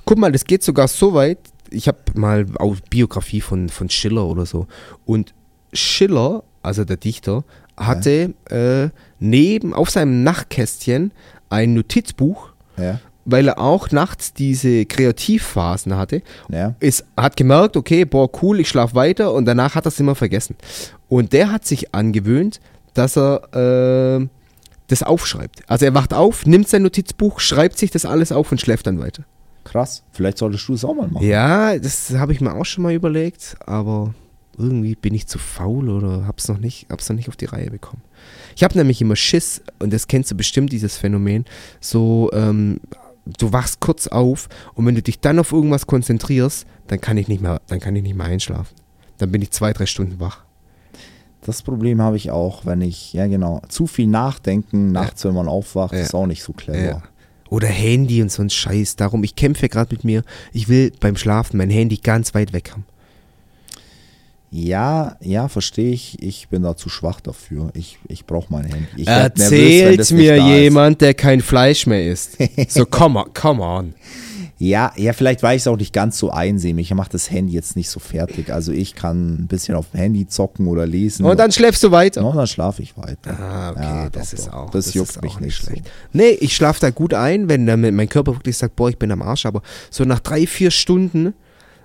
Speaker 3: Guck mal, das geht sogar so weit. Ich habe mal auch Biografie von, von Schiller oder so. Und Schiller, also der Dichter, hatte äh, neben auf seinem Nachtkästchen ein Notizbuch,
Speaker 2: Ja.
Speaker 3: weil er auch nachts diese Kreativphasen hatte
Speaker 2: Ja.
Speaker 3: ist, hat gemerkt, okay, boah, cool, ich schlafe weiter und danach hat er es immer vergessen. Und der hat sich angewöhnt, dass er äh, das aufschreibt. Also er wacht auf, nimmt sein Notizbuch, schreibt sich das alles auf und schläft dann weiter.
Speaker 2: Krass. Vielleicht solltest du es auch mal machen.
Speaker 3: Ja, das habe ich mir auch schon mal überlegt, aber irgendwie bin ich zu faul oder hab's noch nicht, hab's noch nicht auf die Reihe bekommen. Ich habe nämlich immer Schiss, und das kennst du bestimmt, dieses Phänomen, so, ähm, du wachst kurz auf und wenn du dich dann auf irgendwas konzentrierst, dann kann ich nicht mehr, dann kann ich nicht mehr einschlafen. Dann bin ich zwei, drei Stunden wach.
Speaker 2: Das Problem habe ich auch, wenn ich, ja genau, zu viel nachdenken nachts, wenn man aufwacht,
Speaker 3: Ja.
Speaker 2: ist auch nicht so clever.
Speaker 3: Ja. Oder Handy und so ein Scheiß. Darum, ich kämpfe gerade mit mir. Ich will beim Schlafen mein Handy ganz weit weg haben.
Speaker 2: Ja, ja, verstehe ich. Ich bin da zu schwach dafür. Ich, ich brauche mein Handy. Ich nervös,
Speaker 3: Erzählt
Speaker 2: das nicht
Speaker 3: mir
Speaker 2: da ist.
Speaker 3: jemand, der kein Fleisch mehr isst. So, come on, come on.
Speaker 2: Ja, ja, vielleicht war ich es auch nicht ganz so einsehen. Ich mache das Handy jetzt nicht so fertig. Also ich kann ein bisschen auf dem Handy zocken oder lesen.
Speaker 3: Und dann schläfst du weiter.
Speaker 2: und dann schlafe ich weiter.
Speaker 3: Ah, okay,
Speaker 2: Ja,
Speaker 3: das
Speaker 2: doch,
Speaker 3: ist
Speaker 2: doch.
Speaker 3: auch.
Speaker 2: Das juckt
Speaker 3: ist
Speaker 2: mich nicht so.
Speaker 3: schlecht. Nee, ich schlafe da gut ein, wenn dann mein Körper wirklich sagt, boah, ich bin am Arsch, aber so nach drei, vier Stunden,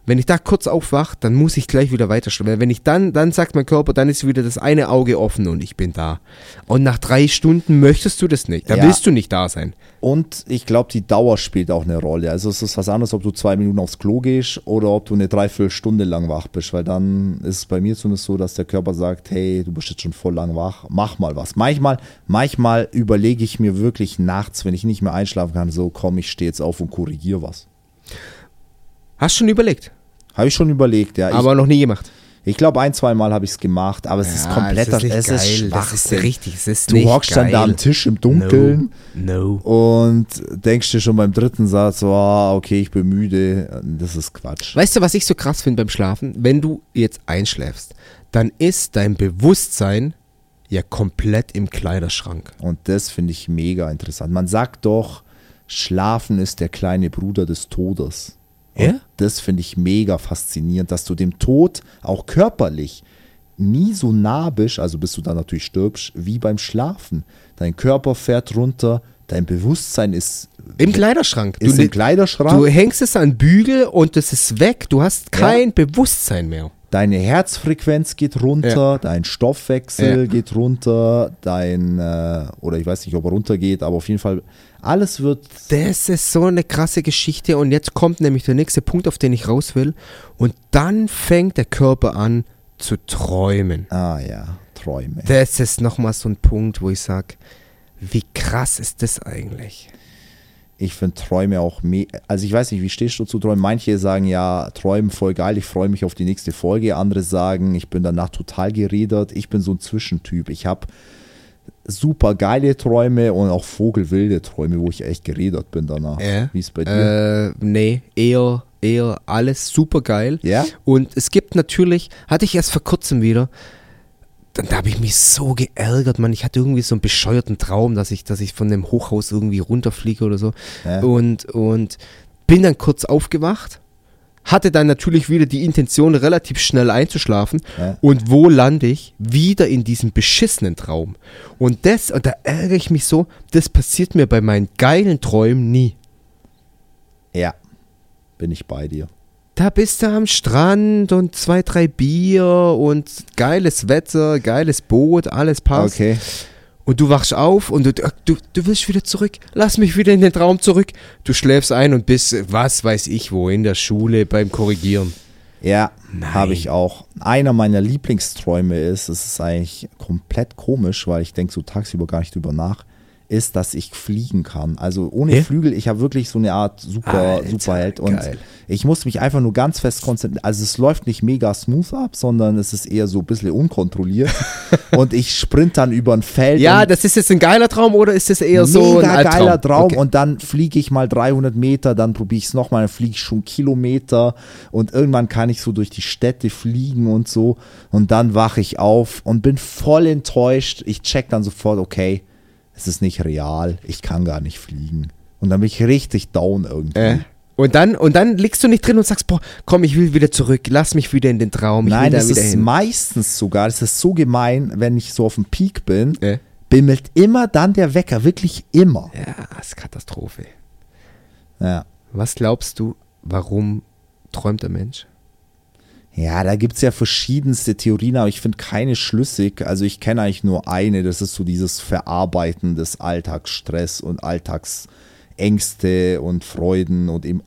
Speaker 3: wenn ich da kurz aufwach, dann muss ich gleich wieder weiter schlafen. Wenn ich dann, dann sagt mein Körper, dann ist wieder das eine Auge offen und ich bin da. Und nach drei Stunden möchtest du das nicht. Da
Speaker 2: Ja.
Speaker 3: willst du nicht da sein.
Speaker 2: Und ich glaube, die Dauer spielt auch eine Rolle. Also es ist was anderes, ob du zwei Minuten aufs Klo gehst oder ob du eine Dreiviertelstunde lang wach bist, weil dann ist es bei mir zumindest so, dass der Körper sagt, hey, du bist jetzt schon voll lang wach, mach mal was. Manchmal, manchmal überlege ich mir wirklich nachts, wenn ich nicht mehr einschlafen kann, so komm, ich stehe jetzt auf und korrigiere was.
Speaker 3: Hast schon überlegt,
Speaker 2: Habe ich schon überlegt, ja.
Speaker 3: aber noch nie gemacht.
Speaker 2: Ich, ich glaube, ein, zwei Mal habe ich es gemacht, aber es ist komplett,
Speaker 3: das ist, nicht
Speaker 2: es ist
Speaker 3: geil. Das
Speaker 2: Schwachsinn.
Speaker 3: ist richtig, es ist
Speaker 2: Du
Speaker 3: nicht
Speaker 2: hockst dann da am Tisch im Dunkeln.
Speaker 3: No. no.
Speaker 2: und denkst dir schon beim dritten Satz, so, ah, okay, ich bin müde. Das ist Quatsch.
Speaker 3: Weißt du, was ich so krass finde beim Schlafen? Wenn du jetzt einschläfst, dann ist dein Bewusstsein ja komplett im Kleiderschrank.
Speaker 2: Und das finde ich mega interessant. Man sagt doch, Schlafen ist der kleine Bruder des Todes. Und
Speaker 3: Ja?
Speaker 2: Das finde ich mega faszinierend, dass du dem Tod auch körperlich nie so nah bist, also bis du dann natürlich stirbst, wie beim Schlafen. Dein Körper fährt runter, Dein Bewusstsein ist,
Speaker 3: Im Kleiderschrank.
Speaker 2: ist
Speaker 3: du,
Speaker 2: im Kleiderschrank.
Speaker 3: du hängst es an Bügel und es ist weg. Du hast kein Bewusstsein mehr.
Speaker 2: Deine Herzfrequenz geht runter, dein Stoffwechsel
Speaker 3: Ja.
Speaker 2: geht runter, dein, äh, oder ich weiß nicht, ob er runtergeht, aber auf jeden Fall, alles wird,
Speaker 3: Das ist so eine krasse Geschichte und jetzt kommt nämlich der nächste Punkt, auf den ich raus will. Und dann fängt der Körper an zu träumen.
Speaker 2: ah ja, Träume.
Speaker 3: Das ist nochmal so ein Punkt, wo ich sage, wie krass ist das eigentlich?
Speaker 2: Ich finde Träume auch, also ich weiß nicht, wie stehst du zu Träumen? Manche sagen ja, Träumen voll geil, ich freue mich auf die nächste Folge. Andere sagen, ich bin danach total geredert. Ich bin so ein Zwischentyp. Ich habe super geile Träume und auch vogelwilde Träume, wo ich echt geredert bin danach.
Speaker 3: Ja.
Speaker 2: Wie ist bei dir?
Speaker 3: Äh, nee, eher, eher alles super geil.
Speaker 2: ja?
Speaker 3: Und es gibt natürlich, hatte ich erst vor kurzem wieder, dann da habe ich mich so geärgert, man. Ich hatte irgendwie so einen bescheuerten Traum, dass ich, dass ich von dem Hochhaus irgendwie runterfliege oder so.
Speaker 2: Ja.
Speaker 3: Und, und bin dann kurz aufgewacht, hatte dann natürlich wieder die Intention, relativ schnell einzuschlafen.
Speaker 2: Ja.
Speaker 3: Und wo lande ich? Wieder in diesem beschissenen Traum. Und das, und da ärgere ich mich so, das passiert mir bei meinen geilen Träumen nie.
Speaker 2: Ja, bin ich bei dir.
Speaker 3: Da bist du am Strand und zwei, drei Bier und geiles Wetter, geiles Boot, alles passt.
Speaker 2: Okay.
Speaker 3: Und du wachst auf und du, du, du willst wieder zurück. Lass mich wieder in den Traum zurück. Du schläfst ein und bist, was weiß ich wo, in der Schule beim Korrigieren.
Speaker 2: Ja, habe ich auch. Einer meiner Lieblingsträume ist, es ist eigentlich komplett komisch, weil ich denke so tagsüber gar nicht drüber nach, ist, dass ich fliegen kann. Also ohne
Speaker 3: Ja?
Speaker 2: Flügel, ich habe wirklich so eine Art super,
Speaker 3: Alter,
Speaker 2: Superheld und
Speaker 3: geil.
Speaker 2: ich muss mich einfach nur ganz fest konzentrieren. Also es läuft nicht mega smooth ab, sondern es ist eher so ein bisschen unkontrolliert und ich sprint dann über ein Feld.
Speaker 3: Ja, das ist jetzt ein geiler Traum oder ist das eher so ein
Speaker 2: Mega
Speaker 3: Albtraum?
Speaker 2: geiler Traum
Speaker 3: Okay.
Speaker 2: und dann fliege ich mal 300 Meter, dann probiere ich es nochmal, dann fliege ich schon Kilometer und irgendwann kann ich so durch die Städte fliegen und so und dann wache ich auf und bin voll enttäuscht. Ich check dann sofort, okay, es ist nicht real, ich kann gar nicht fliegen. Und dann bin ich richtig down irgendwie.
Speaker 3: Äh. Und dann, und dann liegst du nicht drin und sagst, boah, komm, ich will wieder zurück, lass mich wieder in den Traum. Ich
Speaker 2: Nein, das ist
Speaker 3: hin.
Speaker 2: meistens sogar, das ist so gemein, wenn ich so auf dem Peak bin,
Speaker 3: Äh.
Speaker 2: bimmelt immer dann der Wecker, wirklich immer.
Speaker 3: Ja, das ist Katastrophe.
Speaker 2: Ja.
Speaker 3: Was glaubst du, warum träumt der Mensch?
Speaker 2: Ja, da gibt's ja verschiedenste Theorien, aber ich finde keine schlüssig. Also ich kenne eigentlich nur eine, das ist so dieses Verarbeiten des Alltagsstress und Alltagsängste und Freuden und eben,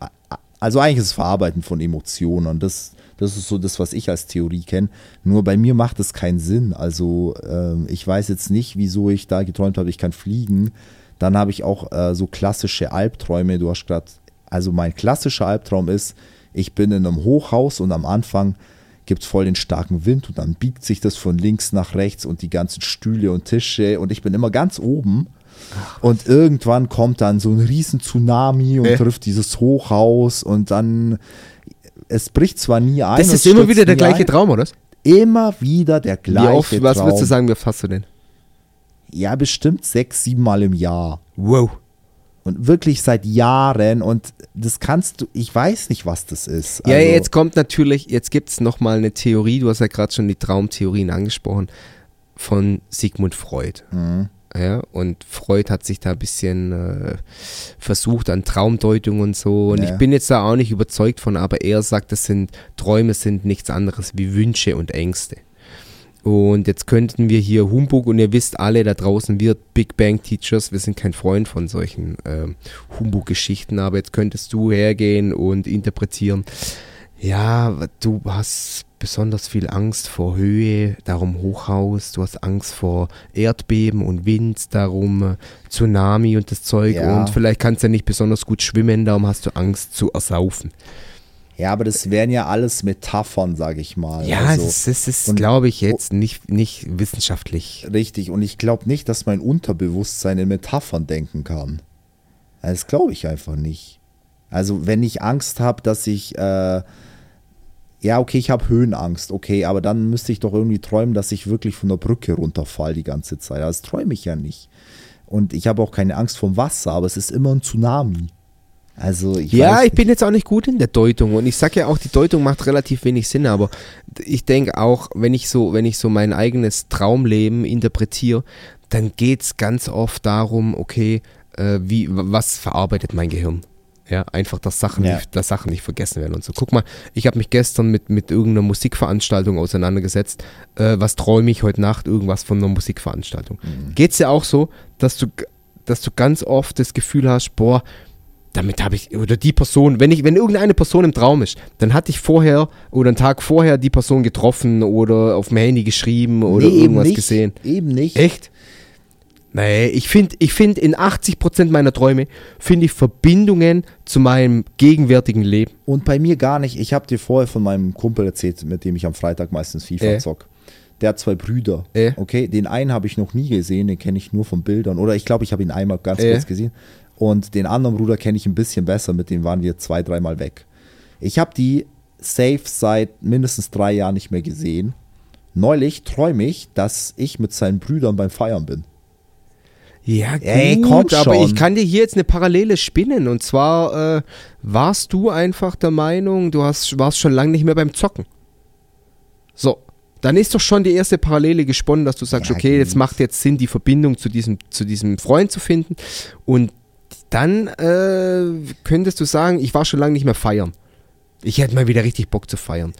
Speaker 2: also eigentlich es Verarbeiten von Emotionen und das, das ist so das, was ich als Theorie kenne. Nur bei mir macht es keinen Sinn. Also ähm, ich weiß jetzt nicht, wieso ich da geträumt habe, ich kann fliegen. Dann habe ich auch äh, so klassische Albträume. Du hast gerade, also mein klassischer Albtraum ist, ich bin in einem Hochhaus und am Anfang gibt es voll den starken Wind und dann biegt sich das von links nach rechts und die ganzen Stühle und Tische und ich bin immer ganz oben. Und irgendwann kommt dann so ein riesen Tsunami und
Speaker 3: Äh.
Speaker 2: trifft dieses Hochhaus und dann, es bricht zwar nie ein.
Speaker 3: Das
Speaker 2: es
Speaker 3: ist immer wieder der gleiche
Speaker 2: ein,
Speaker 3: Traum, oder?
Speaker 2: Immer wieder der
Speaker 3: Wie
Speaker 2: gleiche
Speaker 3: oft, was
Speaker 2: Traum.
Speaker 3: würdest du sagen, wie oft hast du denn?
Speaker 2: Ja, bestimmt sechs, sieben Mal im Jahr.
Speaker 3: Wow.
Speaker 2: Und wirklich seit Jahren und das kannst du, ich weiß nicht, was das ist.
Speaker 3: Ja,
Speaker 2: Also,
Speaker 3: jetzt kommt natürlich, jetzt gibt es nochmal eine Theorie, du hast ja gerade schon die Traumtheorien angesprochen, von Sigmund Freud.
Speaker 2: Mhm.
Speaker 3: Ja, und Freud hat sich da ein bisschen äh, versucht an Traumdeutung und so. Und
Speaker 2: Ja.
Speaker 3: ich bin jetzt da auch nicht überzeugt von, aber er sagt, das sind Träume sind nichts anderes wie Wünsche und Ängste. Und jetzt könnten wir hier Humbug und ihr wisst alle da draußen, wir Big Bang Teachers, wir sind kein Freund von solchen ähm, Humbug-Geschichten, aber jetzt könntest du hergehen und interpretieren, ja, du hast besonders viel Angst vor Höhe, darum Hochhaus, du hast Angst vor Erdbeben und Wind, darum äh, Tsunami und das Zeug
Speaker 2: Ja.
Speaker 3: und vielleicht kannst du nicht besonders gut schwimmen, darum hast du Angst zu ersaufen.
Speaker 2: Ja, aber das wären ja alles Metaphern, sage ich mal.
Speaker 3: Ja,
Speaker 2: also,
Speaker 3: das, ist- ist, glaube ich, jetzt nicht, nicht wissenschaftlich.
Speaker 2: Richtig. Und ich glaube nicht, dass mein Unterbewusstsein in Metaphern denken kann. Das glaube ich einfach nicht. Also, wenn ich Angst habe, dass ich, äh, ja, okay, ich habe Höhenangst, okay, aber dann müsste ich doch irgendwie träumen, dass ich wirklich von der Brücke runterfall die ganze Zeit. Das träume ich ja nicht. Und ich habe auch keine Angst vom Wasser, aber es ist immer ein Tsunami. Also, ich
Speaker 3: Ja, ich bin jetzt auch nicht gut in der Deutung und ich sage ja auch, die Deutung macht relativ wenig Sinn, aber ich denke auch, wenn ich so, wenn ich so mein eigenes Traumleben interpretiere, dann geht es ganz oft darum, okay, äh, wie, was verarbeitet mein Gehirn. Ja, einfach, dass Sachen,
Speaker 2: Ja.
Speaker 3: Nicht, dass Sachen nicht vergessen werden und so. Guck mal, ich habe mich gestern mit, mit irgendeiner Musikveranstaltung auseinandergesetzt. Äh, was träume ich heute Nacht? Irgendwas von einer Musikveranstaltung.
Speaker 2: Mhm.
Speaker 3: Geht's dir auch so, dass du, dass du ganz oft das Gefühl hast, boah, damit habe ich, oder die Person, wenn ich, wenn irgendeine Person im Traum ist, dann hatte ich vorher oder einen Tag vorher die Person getroffen oder auf dem Handy geschrieben oder
Speaker 2: Nee, eben
Speaker 3: irgendwas
Speaker 2: nicht,
Speaker 3: gesehen.
Speaker 2: Eben nicht.
Speaker 3: Echt? Nee, ich finde ich find in 80% meiner Träume finde ich Verbindungen zu meinem gegenwärtigen Leben.
Speaker 2: Und bei mir gar nicht. Ich habe dir vorher von meinem Kumpel erzählt, mit dem ich am Freitag meistens FIFA
Speaker 3: Äh.
Speaker 2: zock. Der hat zwei Brüder.
Speaker 3: Äh.
Speaker 2: Okay, den einen habe ich noch nie gesehen, den kenne ich nur von Bildern. Oder ich glaube, ich habe ihn einmal ganz
Speaker 3: Äh.
Speaker 2: kurz gesehen. Und den anderen Bruder kenne ich ein bisschen besser, mit dem waren wir zwei, dreimal weg. Ich habe die safe seit mindestens drei Jahren nicht mehr gesehen. Neulich träume ich, dass ich mit seinen Brüdern beim Feiern bin.
Speaker 3: Ja, gut,
Speaker 2: Ey, komm
Speaker 3: aber
Speaker 2: schon.
Speaker 3: ich kann dir hier jetzt eine Parallele spinnen. Und zwar äh, warst du einfach der Meinung, du hast, warst schon lange nicht mehr beim Zocken. So, dann ist doch schon die erste Parallele gesponnen, dass du sagst,
Speaker 2: Ja,
Speaker 3: okay, jetzt macht jetzt Sinn, die Verbindung zu diesem, zu diesem Freund zu finden. Und dann äh, könntest du sagen, ich war schon lange nicht mehr feiern. Ich hätte mal wieder richtig Bock zu feiern.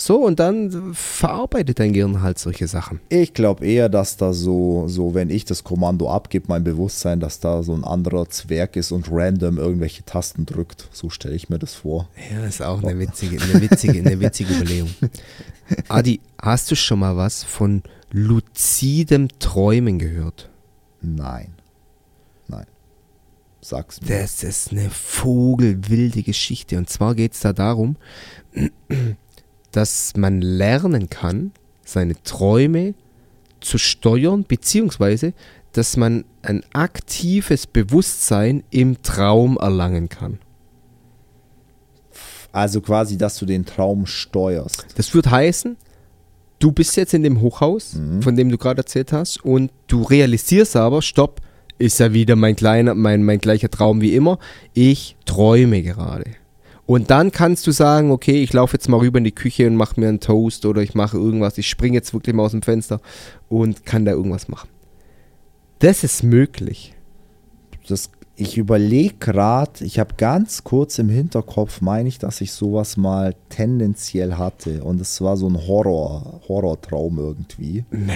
Speaker 3: So, und dann verarbeitet dein Gehirn halt solche Sachen.
Speaker 2: Ich glaube eher, dass da so, so, wenn ich das Kommando abgebe, mein Bewusstsein, dass da so ein anderer Zwerg ist und random irgendwelche Tasten drückt. So stelle ich mir das vor.
Speaker 3: Ja, ist auch eine witzige, eine witzige, eine witzige Überlegung. Adi, hast du schon mal was von luzidem Träumen gehört?
Speaker 2: Nein. Nein. Sag's mir.
Speaker 3: Das ist eine vogelwilde Geschichte. Und zwar geht es da darum, dass man lernen kann, seine Träume zu steuern, beziehungsweise, dass man ein aktives Bewusstsein im Traum erlangen kann.
Speaker 2: Also quasi, dass du den Traum steuerst.
Speaker 3: Das würde heißen, du bist jetzt in dem Hochhaus,
Speaker 2: Mhm.
Speaker 3: von dem du gerade erzählt hast, und du realisierst aber, stopp, ist ja wieder mein kleiner, mein, mein gleicher Traum wie immer. Ich träume gerade. Und dann kannst du sagen, okay, ich laufe jetzt mal rüber in die Küche und mache mir einen Toast oder ich mache irgendwas, ich springe jetzt wirklich mal aus dem Fenster und kann da irgendwas machen. Das ist möglich.
Speaker 2: Das, ich überlege gerade, ich habe ganz kurz im Hinterkopf, meine ich, dass ich sowas mal tendenziell hatte. Und es war so ein Horror, Horrortraum irgendwie.
Speaker 3: Nee.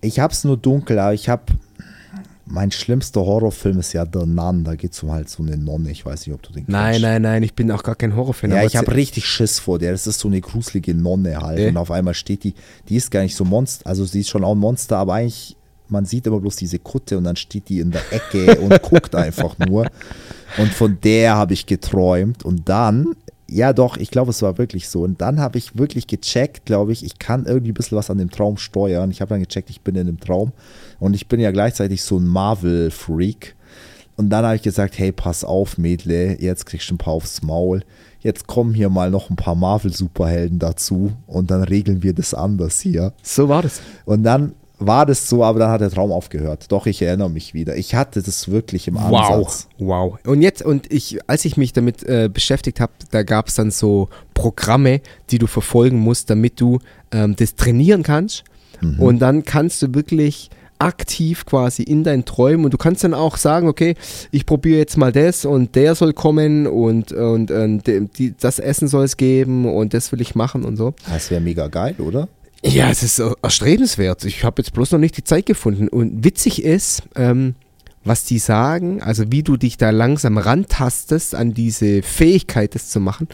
Speaker 2: Ich habe es nur dunkel, aber ich habe. Mein schlimmster Horrorfilm ist ja The Nun. Da geht es um halt so eine Nonne. Ich weiß nicht, ob du den
Speaker 3: Nein,
Speaker 2: kennst.
Speaker 3: nein, nein, ich bin auch gar kein Horrorfan.
Speaker 2: Ja, ich habe richtig Schiss vor der. Das ist so eine gruselige Nonne halt.
Speaker 3: Äh?
Speaker 2: Und auf einmal steht die, die ist gar nicht so Monster, also sie ist schon auch ein Monster, aber eigentlich, man sieht immer bloß diese Kutte und dann steht die in der Ecke und guckt einfach nur. Und von der habe ich geträumt. Und dann, ja doch, ich glaube, es war wirklich so. Und dann habe ich wirklich gecheckt, glaube ich, ich kann irgendwie ein bisschen was an dem Traum steuern. Ich habe dann gecheckt, ich bin in dem Traum. Und ich bin ja gleichzeitig so ein Marvel-Freak. Und dann habe ich gesagt, hey, pass auf, Mädle, jetzt kriegst du ein paar aufs Maul. Jetzt kommen hier mal noch ein paar Marvel-Superhelden dazu und dann regeln wir das anders hier.
Speaker 3: So war das.
Speaker 2: Und dann war das so, aber dann hat der Traum aufgehört. Doch, ich erinnere mich wieder. Ich hatte das wirklich im
Speaker 3: Wow,
Speaker 2: Ansatz.
Speaker 3: wow. Und jetzt, und ich, als ich mich damit äh, beschäftigt habe, da gab es dann so Programme, die du verfolgen musst, damit du ähm, das trainieren kannst. Und dann kannst du wirklich aktiv quasi in deinen Träumen und du kannst dann auch sagen, okay, ich probiere jetzt mal das und der soll kommen und, und, und die, das Essen soll es geben und das will ich machen und so.
Speaker 2: Das wäre mega geil, oder?
Speaker 3: Ja, es ist erstrebenswert. Ich habe jetzt bloß noch nicht die Zeit gefunden. Und witzig ist, ähm, was die sagen, also wie du dich da langsam rantastest an diese Fähigkeit, das zu machen.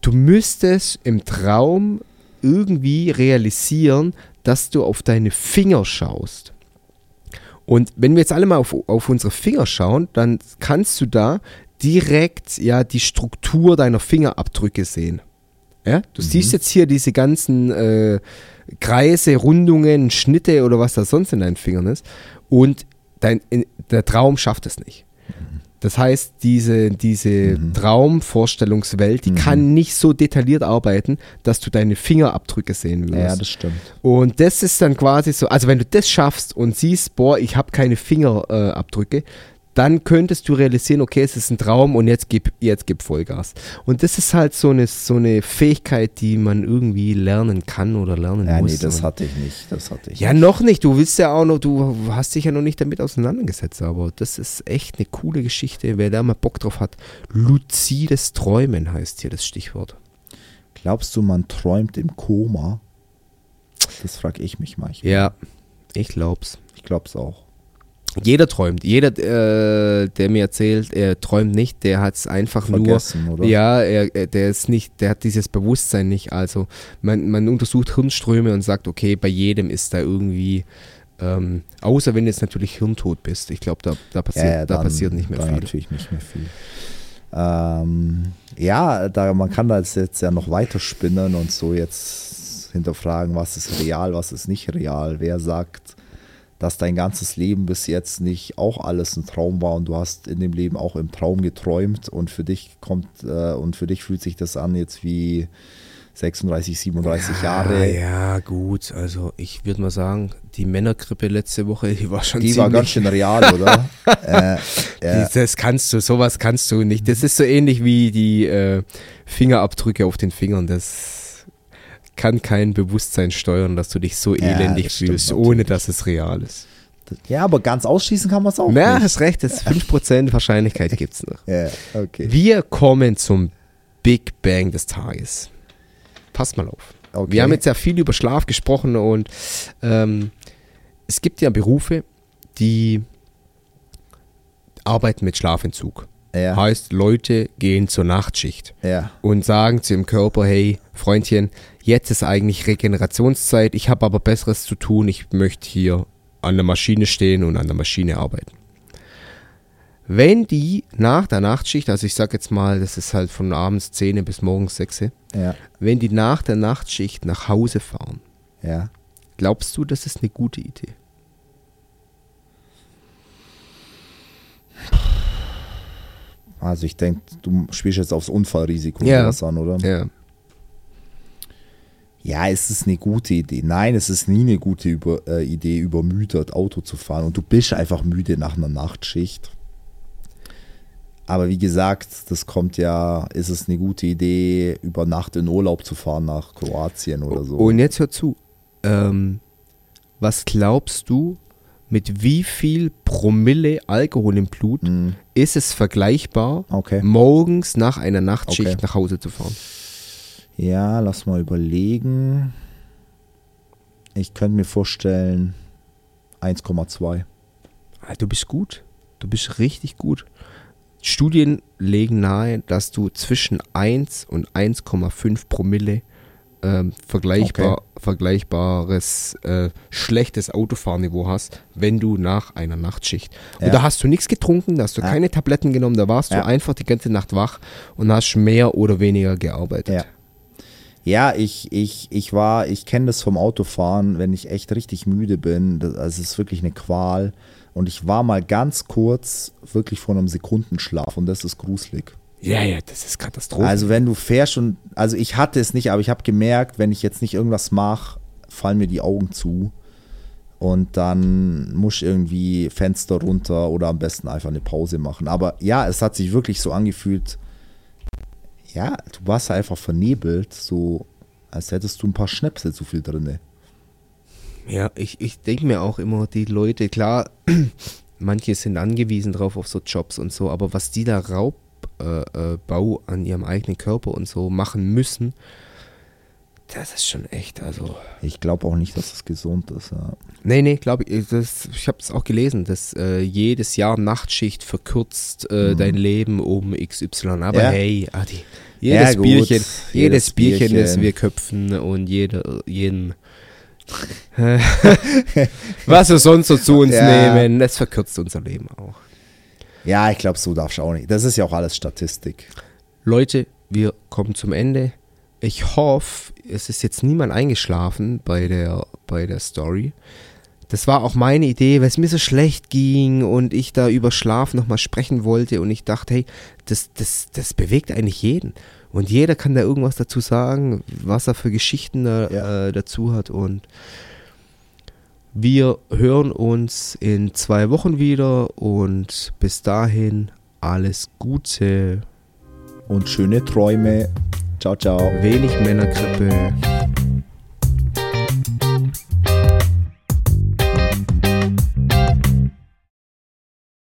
Speaker 3: Du müsstest im Traum irgendwie realisieren, dass du auf deine Finger schaust. Und wenn wir jetzt alle mal auf, auf unsere Finger schauen, dann kannst du da direkt ja die Struktur deiner Fingerabdrücke sehen. Ja, du siehst jetzt hier diese ganzen äh, Kreise, Rundungen, Schnitte oder was da sonst in deinen Fingern ist. Und dein, in, der Traum schafft es nicht. Das heißt, diese, diese Traumvorstellungswelt, die kann nicht so detailliert arbeiten, dass du deine Fingerabdrücke sehen wirst.
Speaker 2: Ja, das stimmt.
Speaker 3: Und das ist dann quasi so, also wenn du das schaffst und siehst, boah, ich habe keine Fingerabdrücke, dann könntest du realisieren, okay, es ist ein Traum und jetzt gib, jetzt gib Vollgas. Und das ist halt so eine, so eine Fähigkeit, die man irgendwie lernen kann oder lernen
Speaker 2: Ja,
Speaker 3: muss.
Speaker 2: nee, das hatte ich nicht. Das hatte ich
Speaker 3: ja,
Speaker 2: nicht.
Speaker 3: noch nicht. Du willst ja auch noch, du hast dich ja noch nicht damit auseinandergesetzt, aber das ist echt eine coole Geschichte. Wer da mal Bock drauf hat, luzides Träumen heißt hier das Stichwort.
Speaker 2: Glaubst du, man träumt im Koma? Das frage ich mich manchmal.
Speaker 3: Ja, ich glaub's.
Speaker 2: Ich glaube es auch.
Speaker 3: Jeder träumt. Jeder, äh, der mir erzählt, er träumt nicht, der hat es einfach
Speaker 2: Vergessen,
Speaker 3: nur.
Speaker 2: oder?
Speaker 3: Ja, er, er- der ist nicht, der hat dieses Bewusstsein nicht. Also man, man untersucht Hirnströme und sagt, okay, bei jedem ist da irgendwie, ähm, außer wenn du jetzt natürlich hirntot bist. Ich glaube, da, da, passiert, da
Speaker 2: dann-
Speaker 3: passiert nicht mehr viel.
Speaker 2: natürlich nicht mehr viel. Ähm, ja, da, man kann das jetzt ja noch weiter spinnen und so jetzt hinterfragen, was ist real, was ist nicht real. Wer sagt, dass dein ganzes Leben bis jetzt nicht auch alles ein Traum war und du hast in dem Leben auch im Traum geträumt und für dich kommt äh, und für dich fühlt sich das an jetzt wie 36, 37 Jahre.
Speaker 3: Ah, ja, gut. Also ich würde mal sagen, die Männergrippe letzte Woche, die war schon
Speaker 2: Die war ganz schön real, oder? äh, äh,
Speaker 3: Das kannst du, sowas kannst du nicht. Das ist so ähnlich wie die äh, Fingerabdrücke auf den Fingern. Das kann kein Bewusstsein steuern, dass du dich so
Speaker 2: Ja,
Speaker 3: elendig
Speaker 2: stimmt
Speaker 3: fühlst,
Speaker 2: natürlich.
Speaker 3: ohne dass es real ist.
Speaker 2: ja, aber ganz ausschließen kann man es auch
Speaker 3: Na,
Speaker 2: nicht.
Speaker 3: hast recht, das 5% Wahrscheinlichkeit gibt es noch.
Speaker 2: Ja, okay.
Speaker 3: Wir kommen zum Big Bang des Tages. Pass mal auf.
Speaker 2: okay.
Speaker 3: Wir haben jetzt ja viel über Schlaf gesprochen und ähm, es gibt ja Berufe, die arbeiten mit Schlafentzug.
Speaker 2: ja,
Speaker 3: Heißt, Leute gehen zur Nachtschicht
Speaker 2: ja,
Speaker 3: und sagen zu ihrem Körper, hey, Freundchen, jetzt ist eigentlich Regenerationszeit, ich habe aber Besseres zu tun, ich möchte hier an der Maschine stehen und an der Maschine arbeiten. Wenn die nach der Nachtschicht, also ich sag jetzt mal, das ist halt von abends 10 bis morgens 6,
Speaker 2: ja,
Speaker 3: wenn die nach der Nachtschicht nach Hause fahren,
Speaker 2: ja.
Speaker 3: glaubst du, das ist eine gute Idee?
Speaker 2: Also ich denke, du spielst jetzt aufs Unfallrisiko
Speaker 3: Ja.
Speaker 2: an, oder?
Speaker 3: Ja.
Speaker 2: Ja, es ist eine gute Idee. Nein, es ist nie eine gute über, äh, Idee, übermüdet Auto zu fahren. Und du bist einfach müde nach einer Nachtschicht. Aber wie gesagt, das kommt ja, ist es eine gute Idee, über Nacht in Urlaub zu fahren nach Kroatien oder so.
Speaker 3: Und jetzt hör zu. Ähm, was glaubst du, mit wie viel Promille Alkohol im Blut
Speaker 2: Hm,
Speaker 3: ist es vergleichbar,
Speaker 2: okay.
Speaker 3: morgens nach einer Nachtschicht
Speaker 2: Okay.
Speaker 3: nach Hause zu fahren?
Speaker 2: Ja, lass mal überlegen. Ich könnte mir vorstellen 1,2.
Speaker 3: Ah, Du bist gut. Du bist richtig gut. Studien legen nahe, dass du zwischen 1 und 1,5 Promille ähm, vergleichbar, vergleichbares äh, schlechtes Autofahrniveau hast, wenn du nach einer Nachtschicht. Und
Speaker 2: Ja.
Speaker 3: da hast du nichts getrunken, da hast du
Speaker 2: Ja.
Speaker 3: keine Tabletten genommen, da warst
Speaker 2: Ja.
Speaker 3: du einfach die ganze Nacht wach und hast mehr oder weniger gearbeitet.
Speaker 2: Ja. Ich, ich, ich war, ich kenne das vom Autofahren, wenn ich echt richtig müde bin. Das, also es ist wirklich eine Qual. Und ich war mal ganz kurz wirklich vor einem Sekundenschlaf und das ist gruselig.
Speaker 3: Ja, ja, das ist Katastrophe.
Speaker 2: Also wenn du fährst und, also ich hatte es nicht, aber ich habe gemerkt, wenn ich jetzt nicht irgendwas mache, fallen mir die Augen zu. Und dann muss ich irgendwie Fenster runter oder am besten einfach eine Pause machen. Aber ja, es hat sich wirklich so angefühlt, ja, du warst einfach vernebelt, so als hättest du ein paar Schnäpse zu viel drinne.
Speaker 3: Ja, ich, ich denke mir auch immer, die Leute, klar, manche sind angewiesen drauf auf so Jobs und so, aber was die da Raubbau äh, äh, an ihrem eigenen Körper und so machen müssen, das ist schon echt, also.
Speaker 2: Ich glaube auch nicht, dass es gesund ist. Ja.
Speaker 3: Nee, nee, glaube ich, das, ich habe es auch gelesen, dass äh, jedes Jahr Nachtschicht verkürzt äh, dein Leben um XY. Aber
Speaker 2: Mhm. Ja.
Speaker 3: hey, Adi,
Speaker 2: Ja,
Speaker 3: jedes
Speaker 2: gut,
Speaker 3: Bierchen, jedes,
Speaker 2: jedes
Speaker 3: Bierchen, das wir köpfen und jede, jeden, was wir sonst so zu uns
Speaker 2: Ja.
Speaker 3: nehmen, das verkürzt unser Leben auch.
Speaker 2: Ja, ich glaube, so darfst du auch nicht. Das ist ja auch alles Statistik.
Speaker 3: Leute, wir kommen zum Ende. Ich hoffe, es ist jetzt niemand eingeschlafen bei der, bei der Story. Das war auch meine Idee, weil es mir so schlecht ging und ich da über Schlaf nochmal sprechen wollte und ich dachte, hey, das, das, das bewegt eigentlich jeden. Und jeder kann da irgendwas dazu sagen, was er für Geschichten da,
Speaker 2: Ja.
Speaker 3: äh, dazu hat und Wir hören uns in zwei Wochen wieder und bis dahin alles Gute.
Speaker 2: Und schöne Träume. Ciao, ciao.
Speaker 3: Wenig Männergrippe.